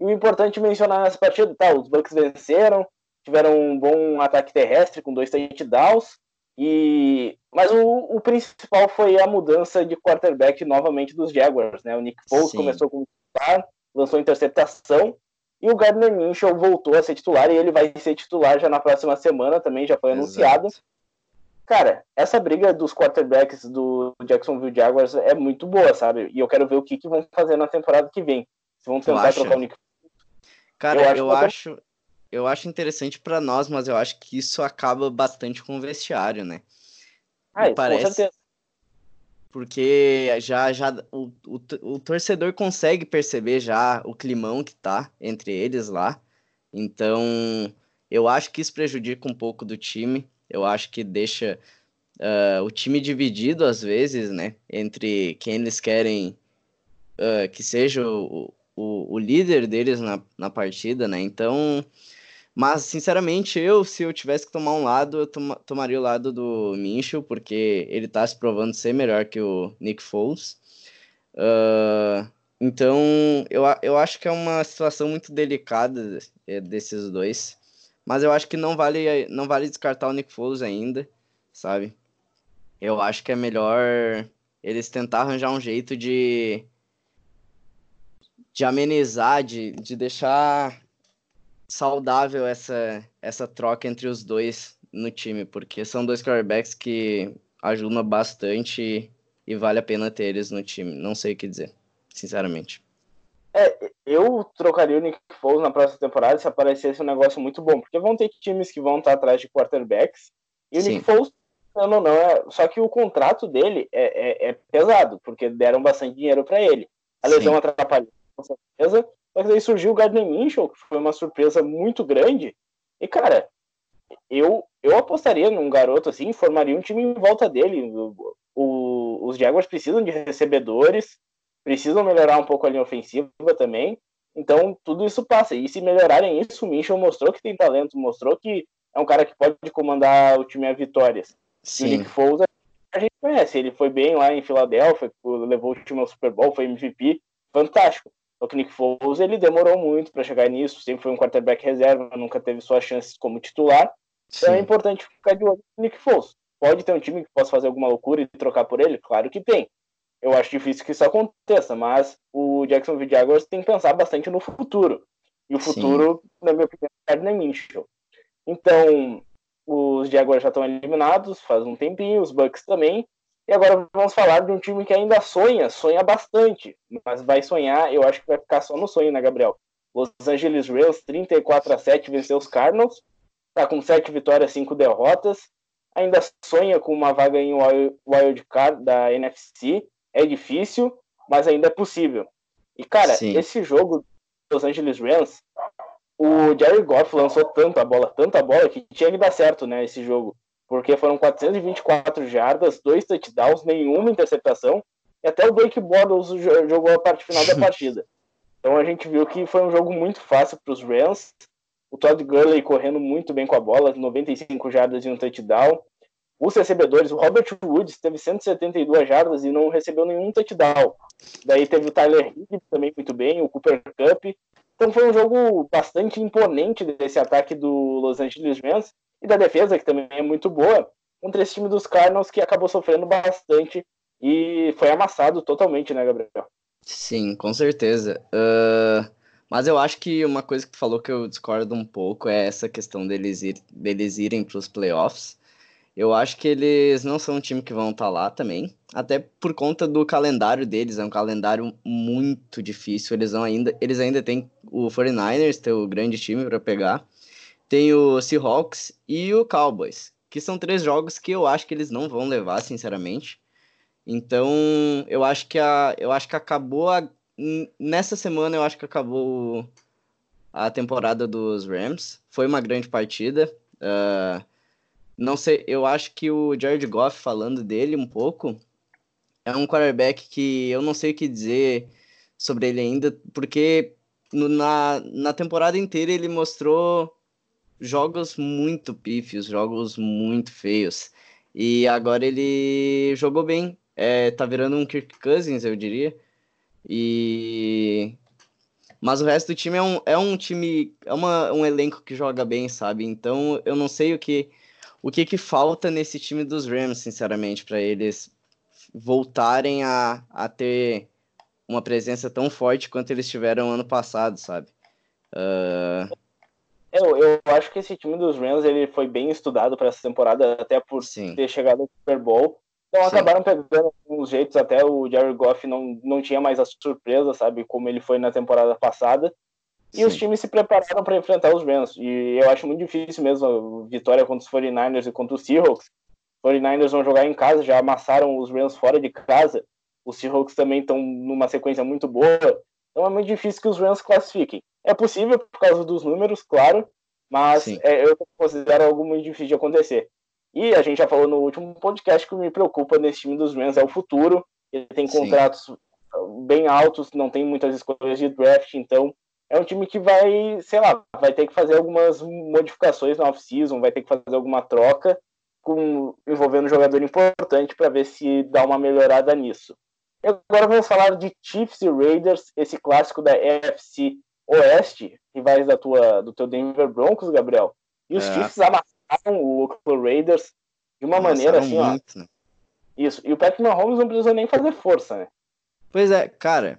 E o importante mencionar nessa partida, tá, os Bucks venceram, tiveram um bom ataque terrestre com dois touchdowns. E mas o, o principal foi a mudança de quarterback novamente dos Jaguars, né? O Nick Foles Sim. começou como titular, lançou interceptação e o Gardner Minshew voltou a ser titular e ele vai ser titular já na próxima semana também, já foi Exato. anunciado. Cara, essa briga dos quarterbacks do Jacksonville Jaguars é muito boa, sabe? E eu quero ver o que, que vão fazer na temporada que vem. Se vão tentar trocar o Nick. Cara, eu acho, eu acho, eu acho interessante para nós, mas eu acho que isso acaba bastante com o vestiário, né? Ah, isso, parece. Com certeza. Porque já, já o, o, o torcedor consegue perceber já o climão que tá entre eles lá. Então, eu acho que isso prejudica um pouco do time. Eu acho que deixa uh, o time dividido às vezes, né? Entre quem eles querem uh, que seja o, o, o, líder deles na, na partida, né? Então, mas sinceramente, eu, se eu tivesse que tomar um lado, eu tom, tomaria o lado do Minchel, porque ele tá se provando ser melhor que o Nick Foles. Uh, então, eu, eu acho que é uma situação muito delicada eh, desses dois. Mas eu acho que não vale, não vale descartar o Nick Foles ainda, sabe? Eu acho que é melhor eles tentar arranjar um jeito de de amenizar, de, de deixar saudável essa, essa troca entre os dois no time, porque são dois quarterbacks que ajudam bastante e vale a pena ter eles no time. Não sei o que dizer, sinceramente. É, eu trocaria o Nick Foles na próxima temporada se aparecesse um negócio muito bom, porque vão ter times que vão estar atrás de quarterbacks, e Sim. o Nick Foles, não, não, não, é, só que o contrato dele é, é, é pesado, porque deram bastante dinheiro para ele. A lesão Sim. atrapalhou, com certeza, mas aí surgiu o Gardner Minshew, que foi uma surpresa muito grande, e cara, eu, eu apostaria num garoto assim, formaria um time em volta dele. O, o, os Jaguars precisam de recebedores, precisam melhorar um pouco a linha ofensiva também. Então, tudo isso passa. E se melhorarem isso, o Minchel mostrou que tem talento, mostrou que é um cara que pode comandar o time a vitórias. Sim. E o Nick Foles, a gente conhece. Ele foi bem lá em Filadélfia, levou o time ao Super Bowl, foi MVP, fantástico. Só que o Nick Foles, ele demorou muito para chegar nisso, sempre foi um quarterback reserva, nunca teve suas chances como titular. Sim. Então é importante ficar de olho no Nick Foles. Pode ter um time que possa fazer alguma loucura e trocar por ele? Claro que tem eu acho difícil que isso aconteça, mas o Jacksonville Jaguars tem que pensar bastante no futuro. E o futuro, Sim. na minha opinião, é Gardner Minshew. Então, os Jaguars já estão eliminados faz um tempinho, os Bucks também. E agora vamos falar de um time que ainda sonha, sonha bastante, mas vai sonhar, eu acho que vai ficar só no sonho, né, Gabriel? Los Angeles Rams 34 a 7 venceu os Cardinals, tá com 7 vitórias, 5 derrotas. Ainda sonha com uma vaga em wild card da NFC é difícil, mas ainda é possível. E, cara, Sim. esse jogo Los Angeles Rams, o Jerry Goff lançou tanta bola, tanta bola, que tinha que dar certo, né, esse jogo. Porque foram 424 jardas, dois touchdowns, nenhuma interceptação, e até o Blake Bortles jogou a parte final da partida. Então a gente viu que foi um jogo muito fácil para os Rams. O Todd Gurley correndo muito bem com a bola, 95 jardas e um touchdown. Os recebedores, o Robert Woods teve 172 jardas e não recebeu nenhum touchdown. Daí teve o Tyler Higgins também muito bem, o Cooper Cup. Então foi um jogo bastante imponente desse ataque do Los Angeles Rams e da defesa, que também é muito boa, contra esse time dos Cardinals que acabou sofrendo bastante e foi amassado totalmente, né, Gabriel? Sim, com certeza. Uh, mas eu acho que uma coisa que tu falou que eu discordo um pouco é essa questão deles, ir, deles irem para os playoffs. Eu acho que eles não são um time que vão estar tá lá também, até por conta do calendário deles, é um calendário muito difícil. Eles ainda, eles ainda têm o 49ers, teu grande time para pegar. Tem o Seahawks e o Cowboys, que são três jogos que eu acho que eles não vão levar, sinceramente. Então, eu acho que a, eu acho que acabou a, nessa semana eu acho que acabou a temporada dos Rams. Foi uma grande partida. Uh, não sei, eu acho que o Jared Goff, falando dele um pouco, é um quarterback que eu não sei o que dizer sobre ele ainda, porque no, na, na temporada inteira ele mostrou jogos muito pífios, jogos muito feios. E agora ele jogou bem. É, tá virando um Kirk Cousins, eu diria. E mas o resto do time é um, é um time, é uma, um elenco que joga bem, sabe? Então eu não sei o que o que, que falta nesse time dos Rams, sinceramente, para eles voltarem a, a ter uma presença tão forte quanto eles tiveram ano passado, sabe? Uh... Eu, eu acho que esse time dos Rams ele foi bem estudado para essa temporada, até por Sim. ter chegado ao Super Bowl. Então Sim. acabaram pegando alguns jeitos, até o Jared Goff não, não tinha mais a surpresa, sabe? Como ele foi na temporada passada. E Sim. os times se prepararam para enfrentar os Rams. E eu acho muito difícil mesmo a vitória contra os 49ers e contra os Seahawks. Os 49ers vão jogar em casa, já amassaram os Rams fora de casa. Os Seahawks também estão numa sequência muito boa. Então é muito difícil que os Rams classifiquem. É possível por causa dos números, claro, mas é, eu considero algo muito difícil de acontecer. E a gente já falou no último podcast que me preocupa nesse time dos Rams é o futuro. Ele tem contratos Sim. bem altos, não tem muitas escolhas de draft, então é um time que vai, sei lá, vai ter que fazer algumas modificações na off-season, vai ter que fazer alguma troca com, envolvendo um jogador importante para ver se dá uma melhorada nisso. E agora vamos falar de Chiefs e Raiders, esse clássico da AFC Oeste, rivais da tua, do teu Denver Broncos, Gabriel. E os é. Chiefs amassaram o Oakland Raiders de uma maneira assim, muito, ó. Né? Isso. E o Patrick Mahomes não precisou nem fazer força, né? Pois é, cara,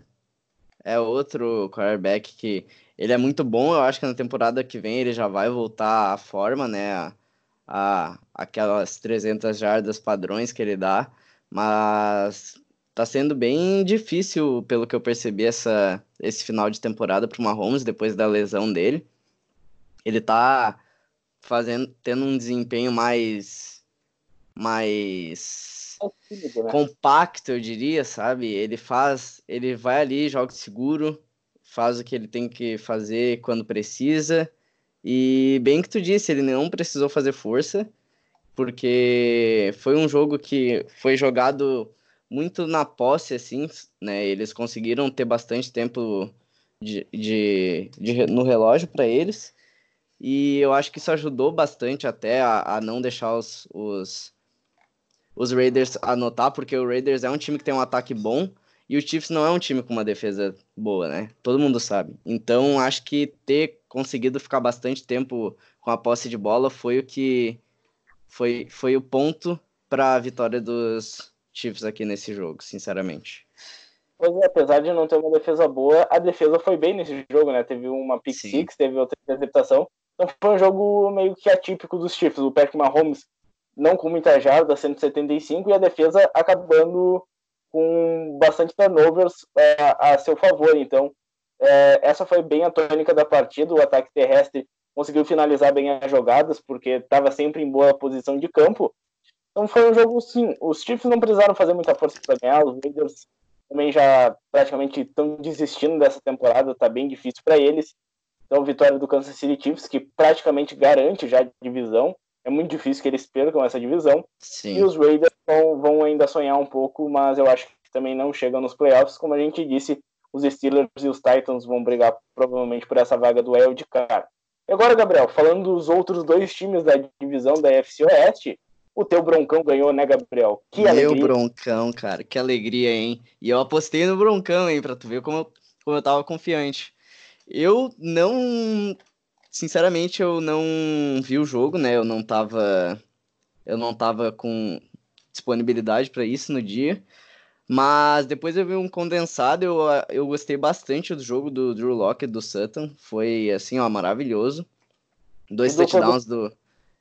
é outro quarterback que ele é muito bom. Eu acho que na temporada que vem ele já vai voltar à forma, né? A, a aquelas 300 jardas padrões que ele dá, mas tá sendo bem difícil, pelo que eu percebi, essa, esse final de temporada para o Mahomes depois da lesão dele. Ele tá fazendo, tendo um desempenho mais mais né? compacto, eu diria, sabe? Ele faz, ele vai ali, joga seguro, faz o que ele tem que fazer quando precisa. E bem que tu disse, ele não precisou fazer força, porque foi um jogo que foi jogado muito na posse, assim, né? Eles conseguiram ter bastante tempo de, de, de no relógio para eles. E eu acho que isso ajudou bastante até a, a não deixar os, os, os Raiders anotar, porque o Raiders é um time que tem um ataque bom e o Chiefs não é um time com uma defesa boa, né? Todo mundo sabe. Então, acho que ter conseguido ficar bastante tempo com a posse de bola foi o que foi, foi o ponto para a vitória dos Chiefs aqui nesse jogo, sinceramente. Pois é, apesar de não ter uma defesa boa, a defesa foi bem nesse jogo, né? Teve uma pick Sim. six, teve outra interceptação. Então foi um jogo meio que atípico dos Chiefs. O Patrick Mahomes não com muita jarda, 175, e a defesa acabando com bastante turnovers é, a seu favor. Então, é, essa foi bem a tônica da partida. O ataque terrestre conseguiu finalizar bem as jogadas, porque estava sempre em boa posição de campo. Então, foi um jogo, sim. Os Chiefs não precisaram fazer muita força para ganhar. Os Raiders também já praticamente estão desistindo dessa temporada, está bem difícil para eles. Então, vitória do Kansas City Chiefs, que praticamente garante já a divisão é muito difícil que eles percam essa divisão. Sim. E os Raiders vão, vão, ainda sonhar um pouco, mas eu acho que também não chegam nos playoffs. Como a gente disse, os Steelers e os Titans vão brigar provavelmente por essa vaga do wild card. E agora, Gabriel, falando dos outros dois times da divisão da FC Oeste, o teu Broncão ganhou, né, Gabriel? Que Meu alegria. Broncão, cara, que alegria, hein? E eu apostei no Broncão, hein, pra tu ver como eu, como eu tava confiante. Eu não. Sinceramente, eu não vi o jogo, né? Eu não tava. Eu não tava com disponibilidade para isso no dia. Mas depois eu vi um condensado, eu, eu gostei bastante do jogo do Drew Locke e do Sutton. Foi, assim, ó, maravilhoso. Dois touchdowns do...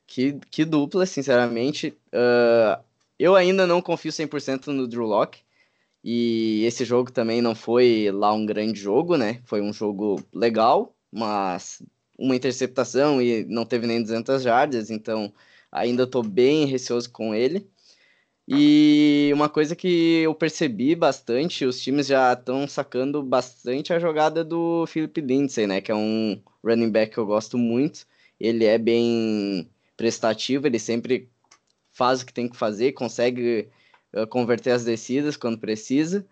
Que, que dupla, sinceramente. Uh, eu ainda não confio 100% no Drew Locke. E esse jogo também não foi lá um grande jogo, né? Foi um jogo legal, mas uma interceptação e não teve nem 200 jardas, então ainda estou bem receoso com ele. E uma coisa que eu percebi bastante, os times já estão sacando bastante a jogada do Philip Lindsay, né? Que é um running back que eu gosto muito. Ele é bem prestativo, ele sempre faz o que tem que fazer, consegue uh, converter as descidas quando precisa.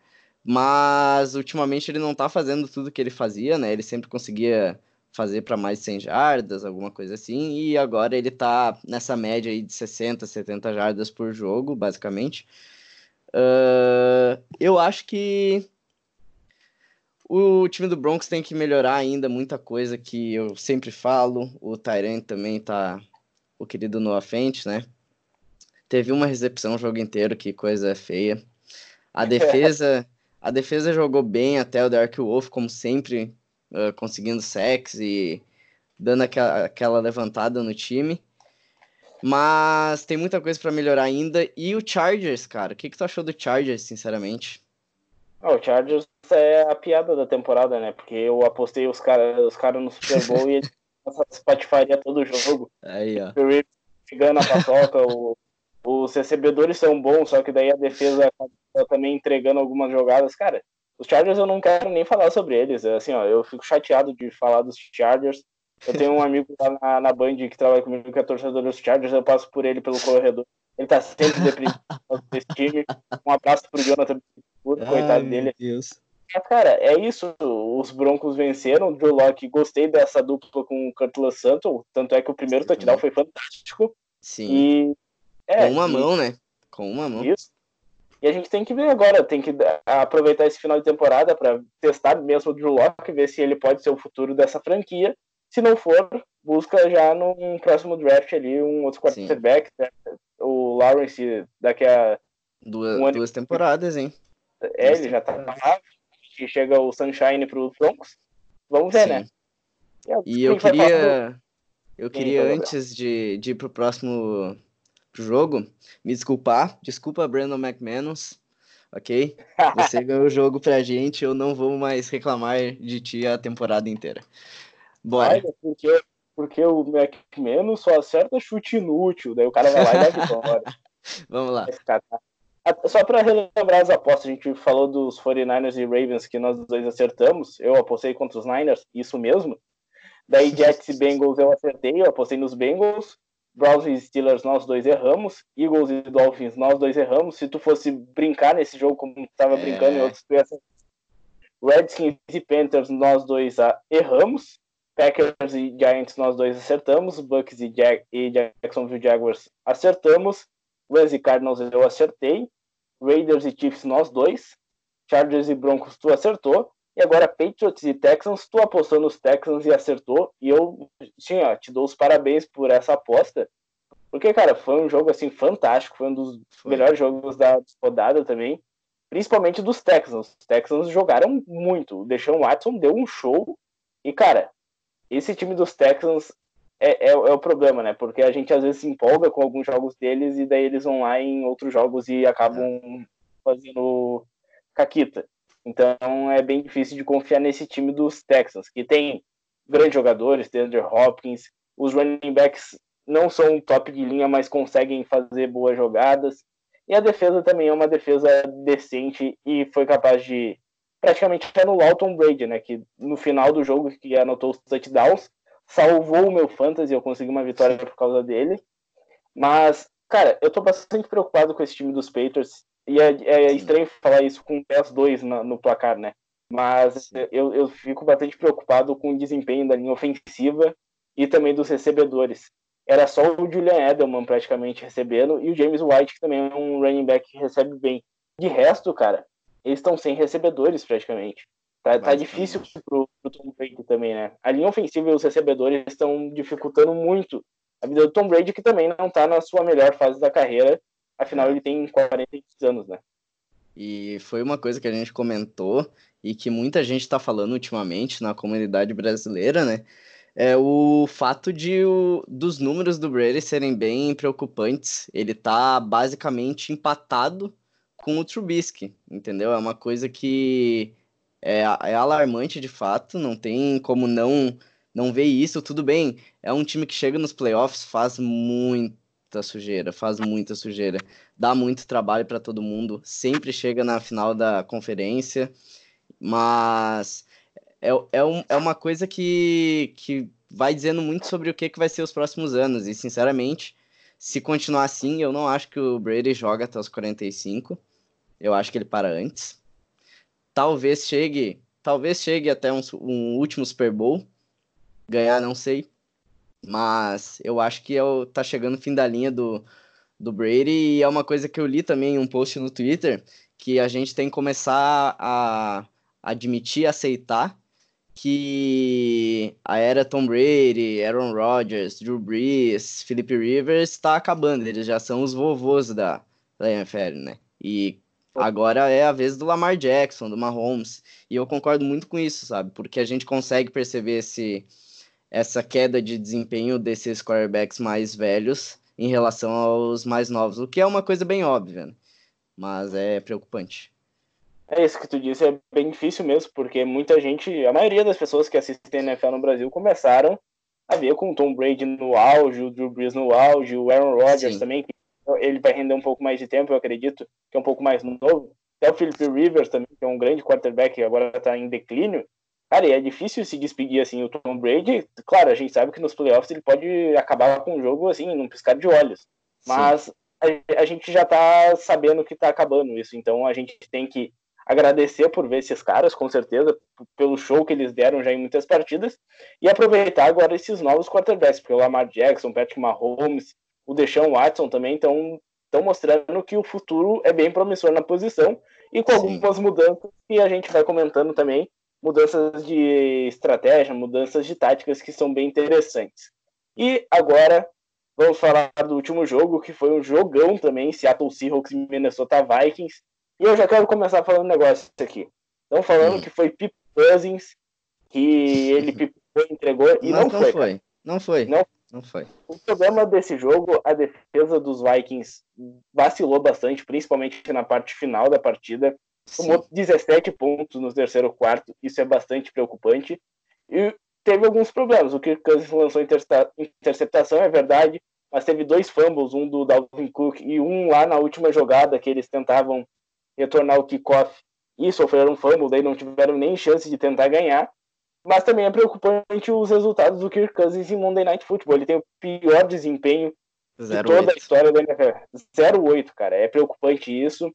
Mas ultimamente ele não está fazendo tudo que ele fazia, né? Ele sempre conseguia fazer para mais de 100 jardas, alguma coisa assim, e agora ele tá nessa média aí de 60, 70 jardas por jogo, basicamente. Uh, eu acho que o time do Broncos tem que melhorar ainda muita coisa que eu sempre falo. O Tyrant também tá o querido Noah Fent, né? Teve uma recepção o jogo inteiro, que coisa feia. A defesa, a defesa jogou bem até o Dark Wolf, como sempre, uh, conseguindo sex e dando aquela, aquela levantada no time. Mas tem muita coisa para melhorar ainda. E o Chargers, cara? O que, que tu achou do Chargers, sinceramente? Oh, o Chargers é a piada da temporada, né? Porque eu apostei os caras os cara no Super Bowl e eles patifaria todo o jogo. Aí, ó. Chegando a paçoca, o, os recebedores são bons, só que daí a defesa também entregando algumas jogadas. Cara, os Chargers eu não quero nem falar sobre eles. É assim, ó, eu fico chateado de falar dos Chargers. Eu tenho um amigo lá na, na Band que trabalha comigo que é torcedor dos Chargers, eu passo por ele pelo corredor. Ele tá sempre deprimido desse time. Um abraço pro Jonathan, coitado Ai, dele. Deus. Mas, cara, é isso. Os Broncos venceram. Drew Locke, gostei dessa dupla com o Curtis Santos. Tanto é que o primeiro touchdown foi fantástico. Sim. E, é, com uma e, mão, né? Com uma mão. Isso. E a gente tem que ver agora, tem que aproveitar esse final de temporada para testar mesmo o Drew Locke, ver se ele pode ser o futuro dessa franquia. Se não for, busca já num próximo draft ali um outro quarterback. Né? O Lawrence daqui a. Duas, um duas temporadas, hein? É, duas ele já tá lá. Chega o Sunshine para os Broncos. Vamos ver, né? e né? E eu queria. Eu queria, antes de, de ir pro próximo pro jogo, me desculpar. Desculpa, Brandon McManus, ok? Você ganhou o jogo pra gente, eu não vou mais reclamar de ti a temporada inteira. Bora. Olha, porque, porque o McManus só acerta chute inútil, daí o cara vai lá e dá vitória. Vamos lá. Só para relembrar as apostas, a gente falou dos 49ers e Ravens que nós dois acertamos. Eu apostei contra os Niners, isso mesmo. Daí Jets e Bengals eu acertei, eu apostei nos Bengals. Browns e Steelers nós dois erramos, Eagles e Dolphins nós dois erramos. Se tu fosse brincar nesse jogo como tu estava é. brincando em outros, Redskins e Panthers nós dois erramos, Packers e Giants nós dois acertamos, Bucks e, Jag e Jacksonville Jaguars acertamos, Rams e Cardinals eu acertei, Raiders e Chiefs nós dois, Chargers e Broncos tu acertou, e agora, Patriots e Texans, tu apostou nos Texans e acertou. E eu, sim, ó, te dou os parabéns por essa aposta. Porque, cara, foi um jogo, assim, fantástico. Foi um dos foi. melhores jogos da rodada também. Principalmente dos Texans. Os Texans jogaram muito. O Deshaun Watson deu um show. E, cara, esse time dos Texans é, é, é, o problema, né? Porque a gente às vezes se empolga com alguns jogos deles e daí eles vão lá em outros jogos e acabam é. fazendo caquita. Então é bem difícil de confiar nesse time dos Texans, que tem grandes jogadores, DeAndre Hopkins, os running backs não são top de linha, mas conseguem fazer boas jogadas. E a defesa também é uma defesa decente e foi capaz de praticamente anular o Tom Brady, né? Que no final do jogo, que anotou os touchdowns, salvou o meu fantasy, eu consegui uma vitória por causa dele. Mas, cara, eu tô bastante preocupado com esse time dos Patriots. E é, é estranho falar isso com 10-2 no, no placar, né? mas eu, eu fico bastante preocupado com o desempenho da linha ofensiva e também dos recebedores. Era só o Julian Edelman praticamente recebendo e o James White, que também é um running back que recebe bem. De resto, cara, eles estão sem recebedores praticamente. Tá, tá difícil pro, pro Tom Brady também, né? A linha ofensiva e os recebedores estão dificultando muito a vida do Tom Brady, que também não tá na sua melhor fase da carreira. Afinal, ele tem 40 anos, né? E foi uma coisa que a gente comentou e que muita gente está falando ultimamente na comunidade brasileira, né? É o fato de o, dos números do Brady serem bem preocupantes. Ele tá basicamente empatado com o Trubisky, entendeu? É uma coisa que é, é alarmante de fato, não tem como não não ver isso, tudo bem. É um time que chega nos playoffs, faz muita sujeira, faz muita sujeira, dá muito trabalho para todo mundo, sempre chega na final da conferência, mas é, é, um, é uma coisa que, que vai dizendo muito sobre o que, que vai ser os próximos anos, e sinceramente, se continuar assim, eu não acho que o Brady joga até os 45, eu acho que ele para antes. Talvez chegue, talvez chegue até um, um último Super Bowl, ganhar não sei, mas eu acho que é o, tá chegando o fim da linha do, do Brady e é uma coisa que eu li também em um post no Twitter, que a gente tem que começar a admitir, aceitar que a era Tom Brady, Aaron Rodgers, Drew Brees, Philip Rivers está acabando, eles já são os vovôs da, da NFL, né? E agora é a vez do Lamar Jackson, do Mahomes, e eu concordo muito com isso, sabe? Porque a gente consegue perceber esse essa queda de desempenho desses quarterbacks mais velhos em relação aos mais novos, o que é uma coisa bem óbvia, né? mas é preocupante. É isso que tu disse, é bem difícil mesmo, porque muita gente, a maioria das pessoas que assistem NFL no Brasil começaram a ver com o Tom Brady no auge, o Drew Brees no auge, o Aaron Rodgers Sim. também, que ele vai render um pouco mais de tempo, eu acredito, que é um pouco mais novo. Até o Philip Rivers também, que é um grande quarterback agora está em declínio, Cara, e é difícil se despedir assim o Tom Brady. Claro, a gente sabe que nos playoffs ele pode acabar com o jogo assim, num piscar de olhos. Mas a, a, gente já tá sabendo que tá acabando isso. Então a gente tem que agradecer por ver esses caras, com certeza, pelo show que eles deram já em muitas partidas. E aproveitar agora esses novos quarterbacks, porque o Lamar Jackson, o Patrick Mahomes, o Deshaun Watson também estão estão mostrando que o futuro é bem promissor na posição e com Sim. algumas mudanças que a gente vai comentando também mudanças de estratégia, mudanças de táticas que são bem interessantes. E agora vamos falar do último jogo, que foi um jogão também, Seattle Seahawks e Minnesota Vikings. E eu já quero começar falando um negócio aqui. Estão falando hum. que foi Pip Cousins, que ele pipou, entregou, e não, não, foi. foi. Não foi. Não, não foi. O problema desse jogo, a defesa dos Vikings vacilou bastante, principalmente na parte final da partida. Tomou 17 pontos no terceiro quarto, isso é bastante preocupante. E teve alguns problemas. O Kirk Cousins lançou interceptação, é verdade, mas teve dois fumbles, um do Dalvin Cook e um lá na última jogada que eles tentavam retornar o kickoff e sofreram um fumble, daí não tiveram nem chance de tentar ganhar. Mas também é preocupante os resultados do Kirk Cousins em Monday Night Football. Ele tem o pior desempenho de toda 8. a história da NFL. 0-8, cara. É preocupante isso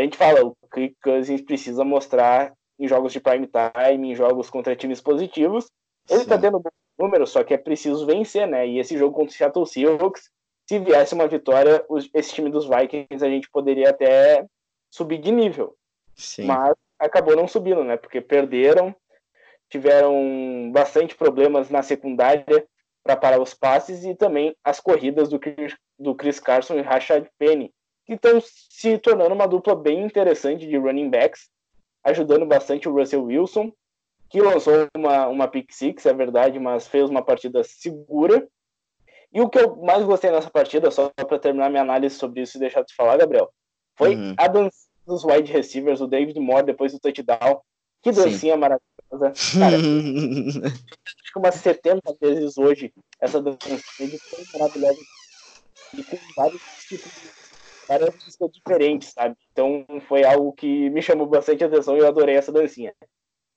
a gente fala, o Kirk Cousins precisa mostrar em jogos de prime time, em jogos contra times positivos. Ele tá Sim. tá tendo bons números, só que é preciso vencer, né? E esse jogo contra o Seattle Seahawks, se viesse uma vitória, esse time dos Vikings a gente poderia até subir de nível. Sim. Mas acabou não subindo, né? Porque perderam, tiveram bastante problemas na secundária para parar os passes e também as corridas do, do Chris Carson e Rashad Penny, que estão se tornando uma dupla bem interessante de running backs, ajudando bastante o Russell Wilson, que lançou uma, uma pick six, é verdade, mas fez uma partida segura. E o que eu mais gostei nessa partida, só para terminar minha análise sobre isso e deixar de falar, Gabriel, foi uhum. a dança dos wide receivers, o David Moore depois do touchdown. Que dancinha Sim. maravilhosa. Cara, acho que umas 70 vezes hoje essa dancinha de maravilhosa. E com vários tipos de músicas diferentes, sabe? Então foi algo que me chamou bastante atenção e eu adorei essa dancinha.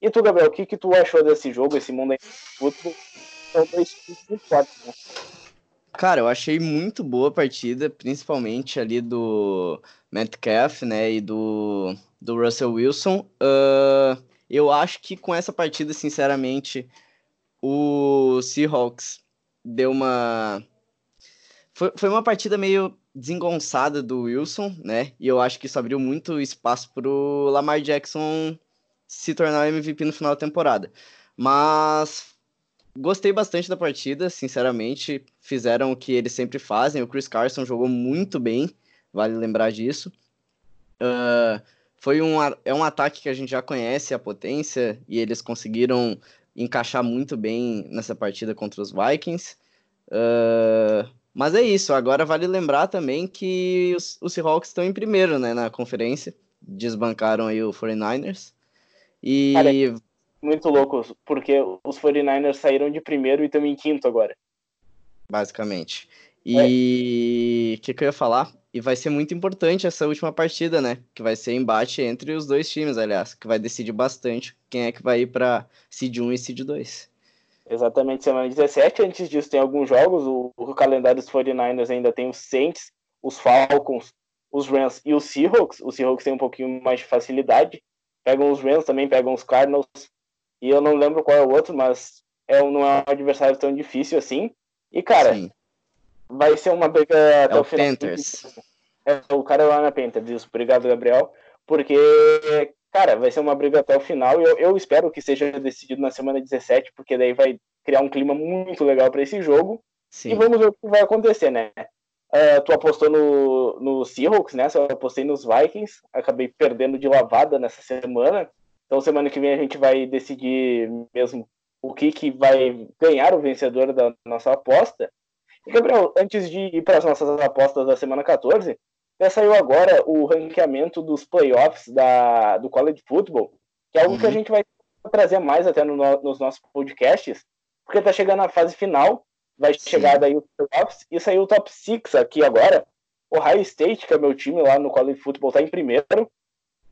E tu, Gabriel, o que, que tu achou desse jogo, esse mundo aí futebol? São dois muito fortes, né? Cara, eu achei muito boa a partida, principalmente ali do Metcalf, né, e do, do Russell Wilson. Uh, Eu acho que com essa partida, sinceramente, o Seahawks deu uma. Foi, foi uma partida meio desengonçada do Wilson, né? E eu acho que isso abriu muito espaço para o Lamar Jackson se tornar MVP no final da temporada. Mas gostei bastante da partida, sinceramente. Fizeram o que eles sempre fazem. O Chris Carson jogou muito bem, vale lembrar disso. Uh, foi um, é um ataque que a gente já conhece a potência e eles conseguiram encaixar muito bem nessa partida contra os Vikings. Uh, mas é isso, agora vale lembrar também que os, os Seahawks estão em primeiro né, na conferência, desbancaram aí o 49ers. E. Cara, muito louco, porque os 49ers saíram de primeiro e estão em quinto agora. Basicamente. E o é. que, que eu ia falar? E vai ser muito importante essa última partida, né? Que vai ser embate entre os dois times, aliás, que vai decidir bastante quem é que vai ir para Seed 1 e Seed 2. Exatamente, semana 17. Antes disso, tem alguns jogos. O, o calendário dos 49ers ainda tem os Saints, os Falcons, os Rams e os Seahawks. Os Seahawks têm um pouquinho mais de facilidade. Pegam os Rams também, pegam os Cardinals. E eu não lembro qual é o outro, mas é, não é um adversário tão difícil assim. E, cara, Sim. vai ser uma briga é até o, o final. Panthers. É, o Carolina Panthers, isso. Obrigado, Gabriel. Porque cara, vai ser uma briga até o final e eu, eu espero que seja decidido na semana 17, porque daí vai criar um clima muito legal para esse jogo. Sim. E vamos ver o que vai acontecer, né? Uh, tu apostou no, no Seahawks, né? Eu apostei nos Vikings, acabei perdendo de lavada nessa semana. Então, semana que vem a gente vai decidir mesmo o que, que vai ganhar o vencedor da nossa aposta. E, Gabriel, antes de ir para as nossas apostas da semana 14, já saiu agora o ranqueamento dos playoffs da, do college football, que é algo uhum. que a uhum. gente vai trazer mais até no, nos nossos podcasts, porque tá chegando a fase final, vai Sim. chegar daí os playoffs, e saiu o top 6 aqui agora. O Ohio State, que é meu time lá no college football, tá em primeiro.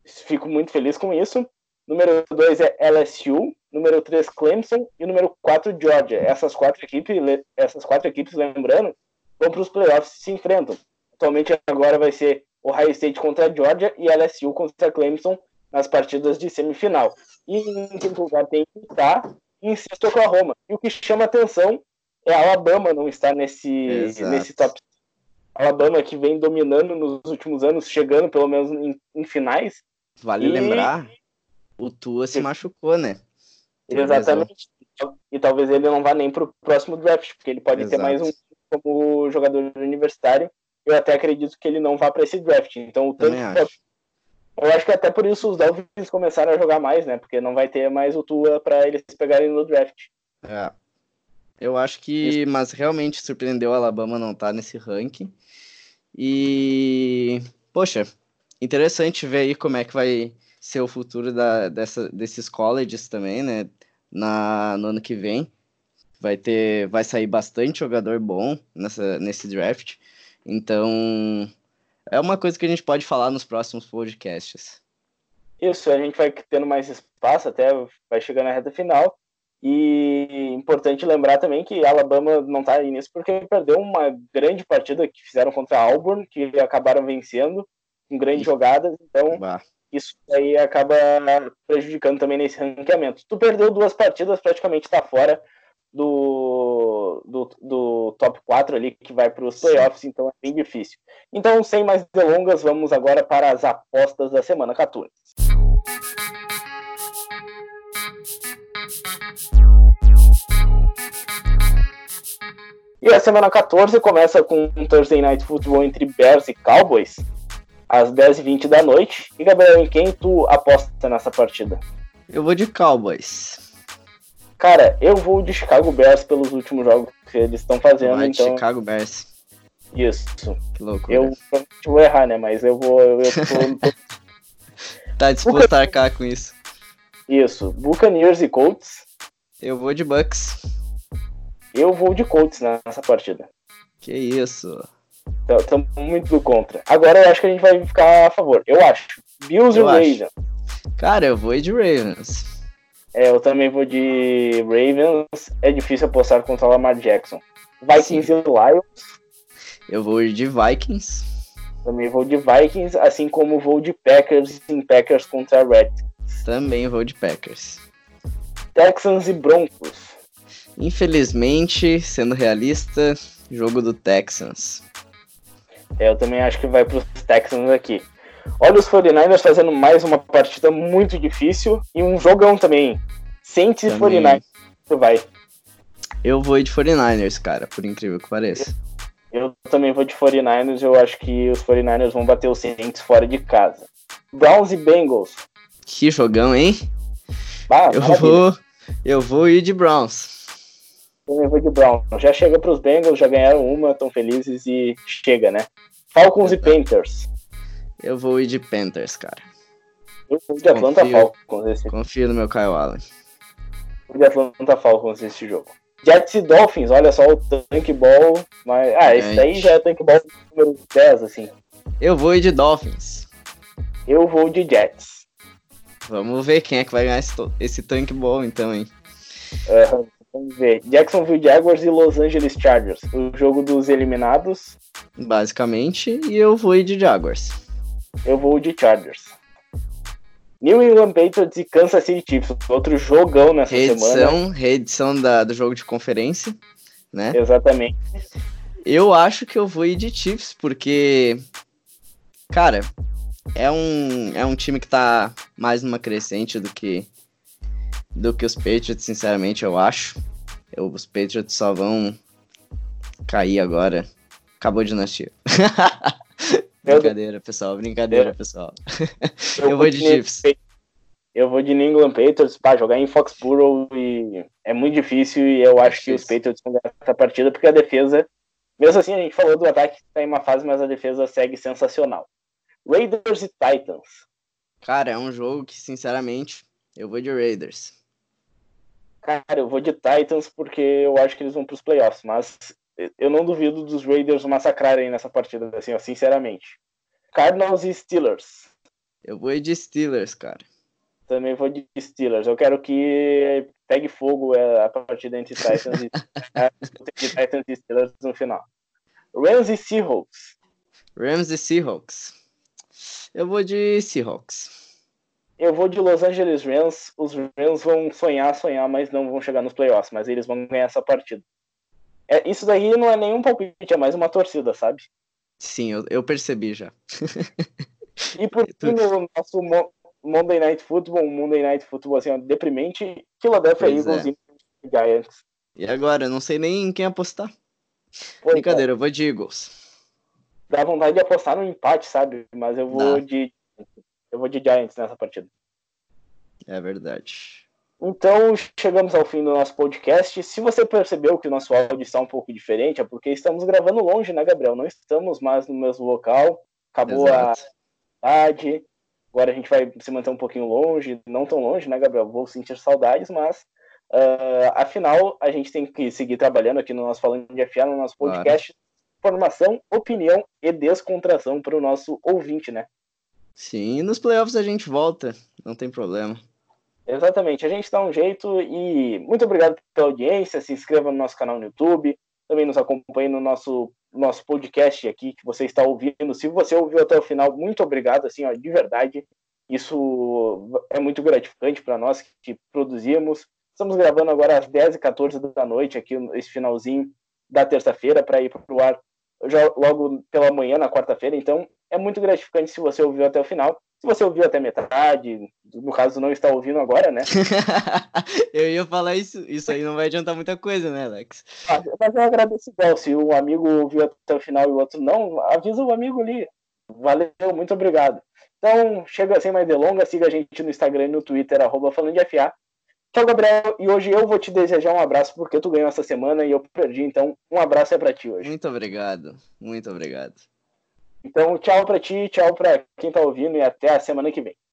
Fico muito feliz com isso. Número 2 é LSU, número 3 Clemson e número 4 Georgia. Essas quatro equipes, essas quatro equipes, lembrando, vão para os playoffs e se enfrentam. Atualmente agora vai ser Ohio State contra a Georgia e LSU contra Clemson nas partidas de semifinal. E em quinto lugar tem Utah e em sexto Oklahoma. E o que chama atenção é a Alabama não estar nesse, nesse top. Alabama que vem dominando nos últimos anos, chegando pelo menos em, em finais. Vale e... lembrar, o Tua se machucou, né? Exatamente. E talvez ele não vá nem para o próximo draft, porque ele pode Exato. ter mais um como jogador universitário eu até acredito que ele não vá para esse draft. Então, o tanto acho. Eu acho que até por isso os Dolphins começaram a jogar mais, né? Porque não vai ter mais o Tua para eles pegarem no draft. É. Eu acho que, mas realmente surpreendeu o Alabama não estar tá nesse ranking. E, poxa, interessante ver aí como é que vai ser o futuro da, dessa, desses colleges também, né? Na, no ano que vem. Vai ter, vai sair bastante jogador bom nessa, nesse draft. Então, é uma coisa que a gente pode falar nos próximos podcasts. Isso, a gente vai tendo mais espaço, até vai chegando na reta final. E importante lembrar também que Alabama não está aí nisso porque perdeu uma grande partida que fizeram contra a Auburn, que acabaram vencendo com grandes jogadas. Então, bah. isso aí acaba prejudicando também nesse ranqueamento. Tu perdeu duas partidas, praticamente está fora do, do, do, top 4 ali que vai para os playoffs, então é bem difícil. Então, sem mais delongas, vamos agora para as apostas da semana 14. E a semana 14 começa com um Thursday Night Football entre Bears e Cowboys, às 10h20 da noite. E Gabriel, em quem tu aposta nessa partida? Eu vou de Cowboys. Cara, eu vou de Chicago Bears pelos últimos jogos que eles estão fazendo. Vai então... Chicago Bears. Isso. Que louco. Eu vou errar, né? Mas eu vou. Eu, tô... tá disposto a arcar com isso. Isso. Buccaneers e Colts. Eu vou de Bucks. Eu vou de Colts nessa partida. Que isso. Estamos muito do contra. Agora eu acho que a gente vai ficar a favor. Eu acho. Bills eu e Ravens. Cara, eu vou de Ravens. É, eu também vou de Ravens. É difícil apostar contra o Lamar Jackson. Vikings Sim. e Lions. Eu vou de Vikings. Também vou de Vikings, assim como vou de Packers em Packers contra Redskins. Também vou de Packers. Texans e Broncos. Infelizmente, sendo realista, jogo do Texans. É, eu também acho que vai para os Texans aqui. Olha os 49ers fazendo mais uma partida muito difícil e um jogão também. Saints e 49ers. Vai. Eu vou de 49ers, cara, por incrível que pareça. Eu também vou de 49ers. Eu acho que os 49ers vão bater os Saints fora de casa. Browns e Bengals. Que jogão, hein? Ah, eu, vou, eu vou ir de Browns também vou de Brown. Já chega para os Bengals, já ganharam uma, estão felizes e chega, né? Falcons e Panthers. Eu vou ir de Panthers, cara. Eu vou de Atlanta confio, Falcons. Esse... Confio no meu Kyle Allen. Vou de Atlanta Falcons esse jogo. Jets e Dolphins, olha só o tank ball. Mas... Ah, esse daí já é tank ball número 10, assim. Eu vou ir de Dolphins. Eu vou de Jets. Vamos ver quem é que vai ganhar esse, esse tank ball, então, hein? Uhum. Vamos ver. Jacksonville Jaguars e Los Angeles Chargers. O jogo dos eliminados. Basicamente. E eu vou ir de Jaguars. Eu vou de Chargers. New England Patriots e Kansas City Chiefs. Outro jogão nessa reedição, semana. Reedição da, do jogo de conferência. Né? Exatamente. Eu acho que eu vou ir de Chiefs, porque. Cara, é um, é um time que tá mais numa crescente do que do que os Patriots, sinceramente, eu acho. Eu, os Patriots só vão cair agora. Acabou a dinastia. brincadeira, pessoal. Brincadeira, pessoal. Eu, eu vou de Chiefs. Eu vou de New England Patriots para jogar em Foxborough e é muito difícil e eu acho que os Patriots vão ganhar essa partida porque a defesa, mesmo assim a gente falou do ataque que tá em uma fase, mas a defesa segue sensacional. Raiders e Titans. Cara, é um jogo que sinceramente eu vou de Raiders. Cara, eu vou de Titans porque eu acho que eles vão para os playoffs, mas eu não duvido dos Raiders massacrarem nessa partida, assim, ó, sinceramente. Cardinals e Steelers. Eu vou de Steelers, cara. Também vou de Steelers. Eu quero que pegue fogo é, a partida entre Titans e, Titans e Steelers no final. Rams e Seahawks. Rams e Seahawks. Eu vou de Seahawks. Eu vou de Los Angeles Rams. Os Rams vão sonhar, sonhar, mas não vão chegar nos playoffs. Mas eles vão ganhar essa partida. É, isso daí não é nenhum palpite, é mais uma torcida, sabe? Sim, eu, eu percebi já. e por fim, no nosso Monday Night Football, Monday Night Football assim, ó, deprimente, Philadelphia pois Eagles é. e Giants. E agora? Eu não sei nem em quem apostar. Pois Brincadeira, é. eu vou de Eagles. Dá vontade de apostar no empate, sabe? Mas eu vou de eu vou de Giants nessa partida. É verdade. Então, chegamos ao fim do nosso podcast. Se você percebeu que o nosso áudio está um pouco diferente, é porque estamos gravando longe, né, Gabriel? Não estamos mais no mesmo local. Acabou Exato. a tarde. Agora a gente vai se manter um pouquinho longe, não tão longe, né, Gabriel? Vou sentir saudades, mas uh, afinal a gente tem que seguir trabalhando aqui no nosso Falando de FA, no nosso podcast. Claro. Formação, opinião e descontração para o nosso ouvinte, né? Sim, nos playoffs a gente volta, não tem problema. Exatamente, a gente dá um jeito e muito obrigado pela audiência. Se inscreva no nosso canal no YouTube, também nos acompanhe no nosso, nosso podcast aqui que você está ouvindo. Se você ouviu até o final, muito obrigado, assim, ó, de verdade. Isso é muito gratificante para nós que produzimos. Estamos gravando agora às 10h14 da noite, aqui esse finalzinho da terça-feira, para ir para o ar já logo pela manhã, na quarta-feira. Então, é muito gratificante se você ouviu até o final. Se você ouviu até metade, no caso não está ouvindo agora, né? eu ia falar isso, isso aí não vai adiantar muita coisa, né, Alex? Mas, mas eu agradeço igual. Se um amigo ouviu até o final e o outro não, avisa o amigo ali. Valeu, muito obrigado. Então, chega sem mais delongas, siga a gente no Instagram e no Twitter, arroba falando de FA. Tchau, Gabriel. E hoje eu vou te desejar um abraço porque tu ganhou essa semana e eu perdi. Então, um abraço é para ti hoje. Muito obrigado. Muito obrigado. Então, tchau para ti, tchau para quem tá ouvindo e até a semana que vem.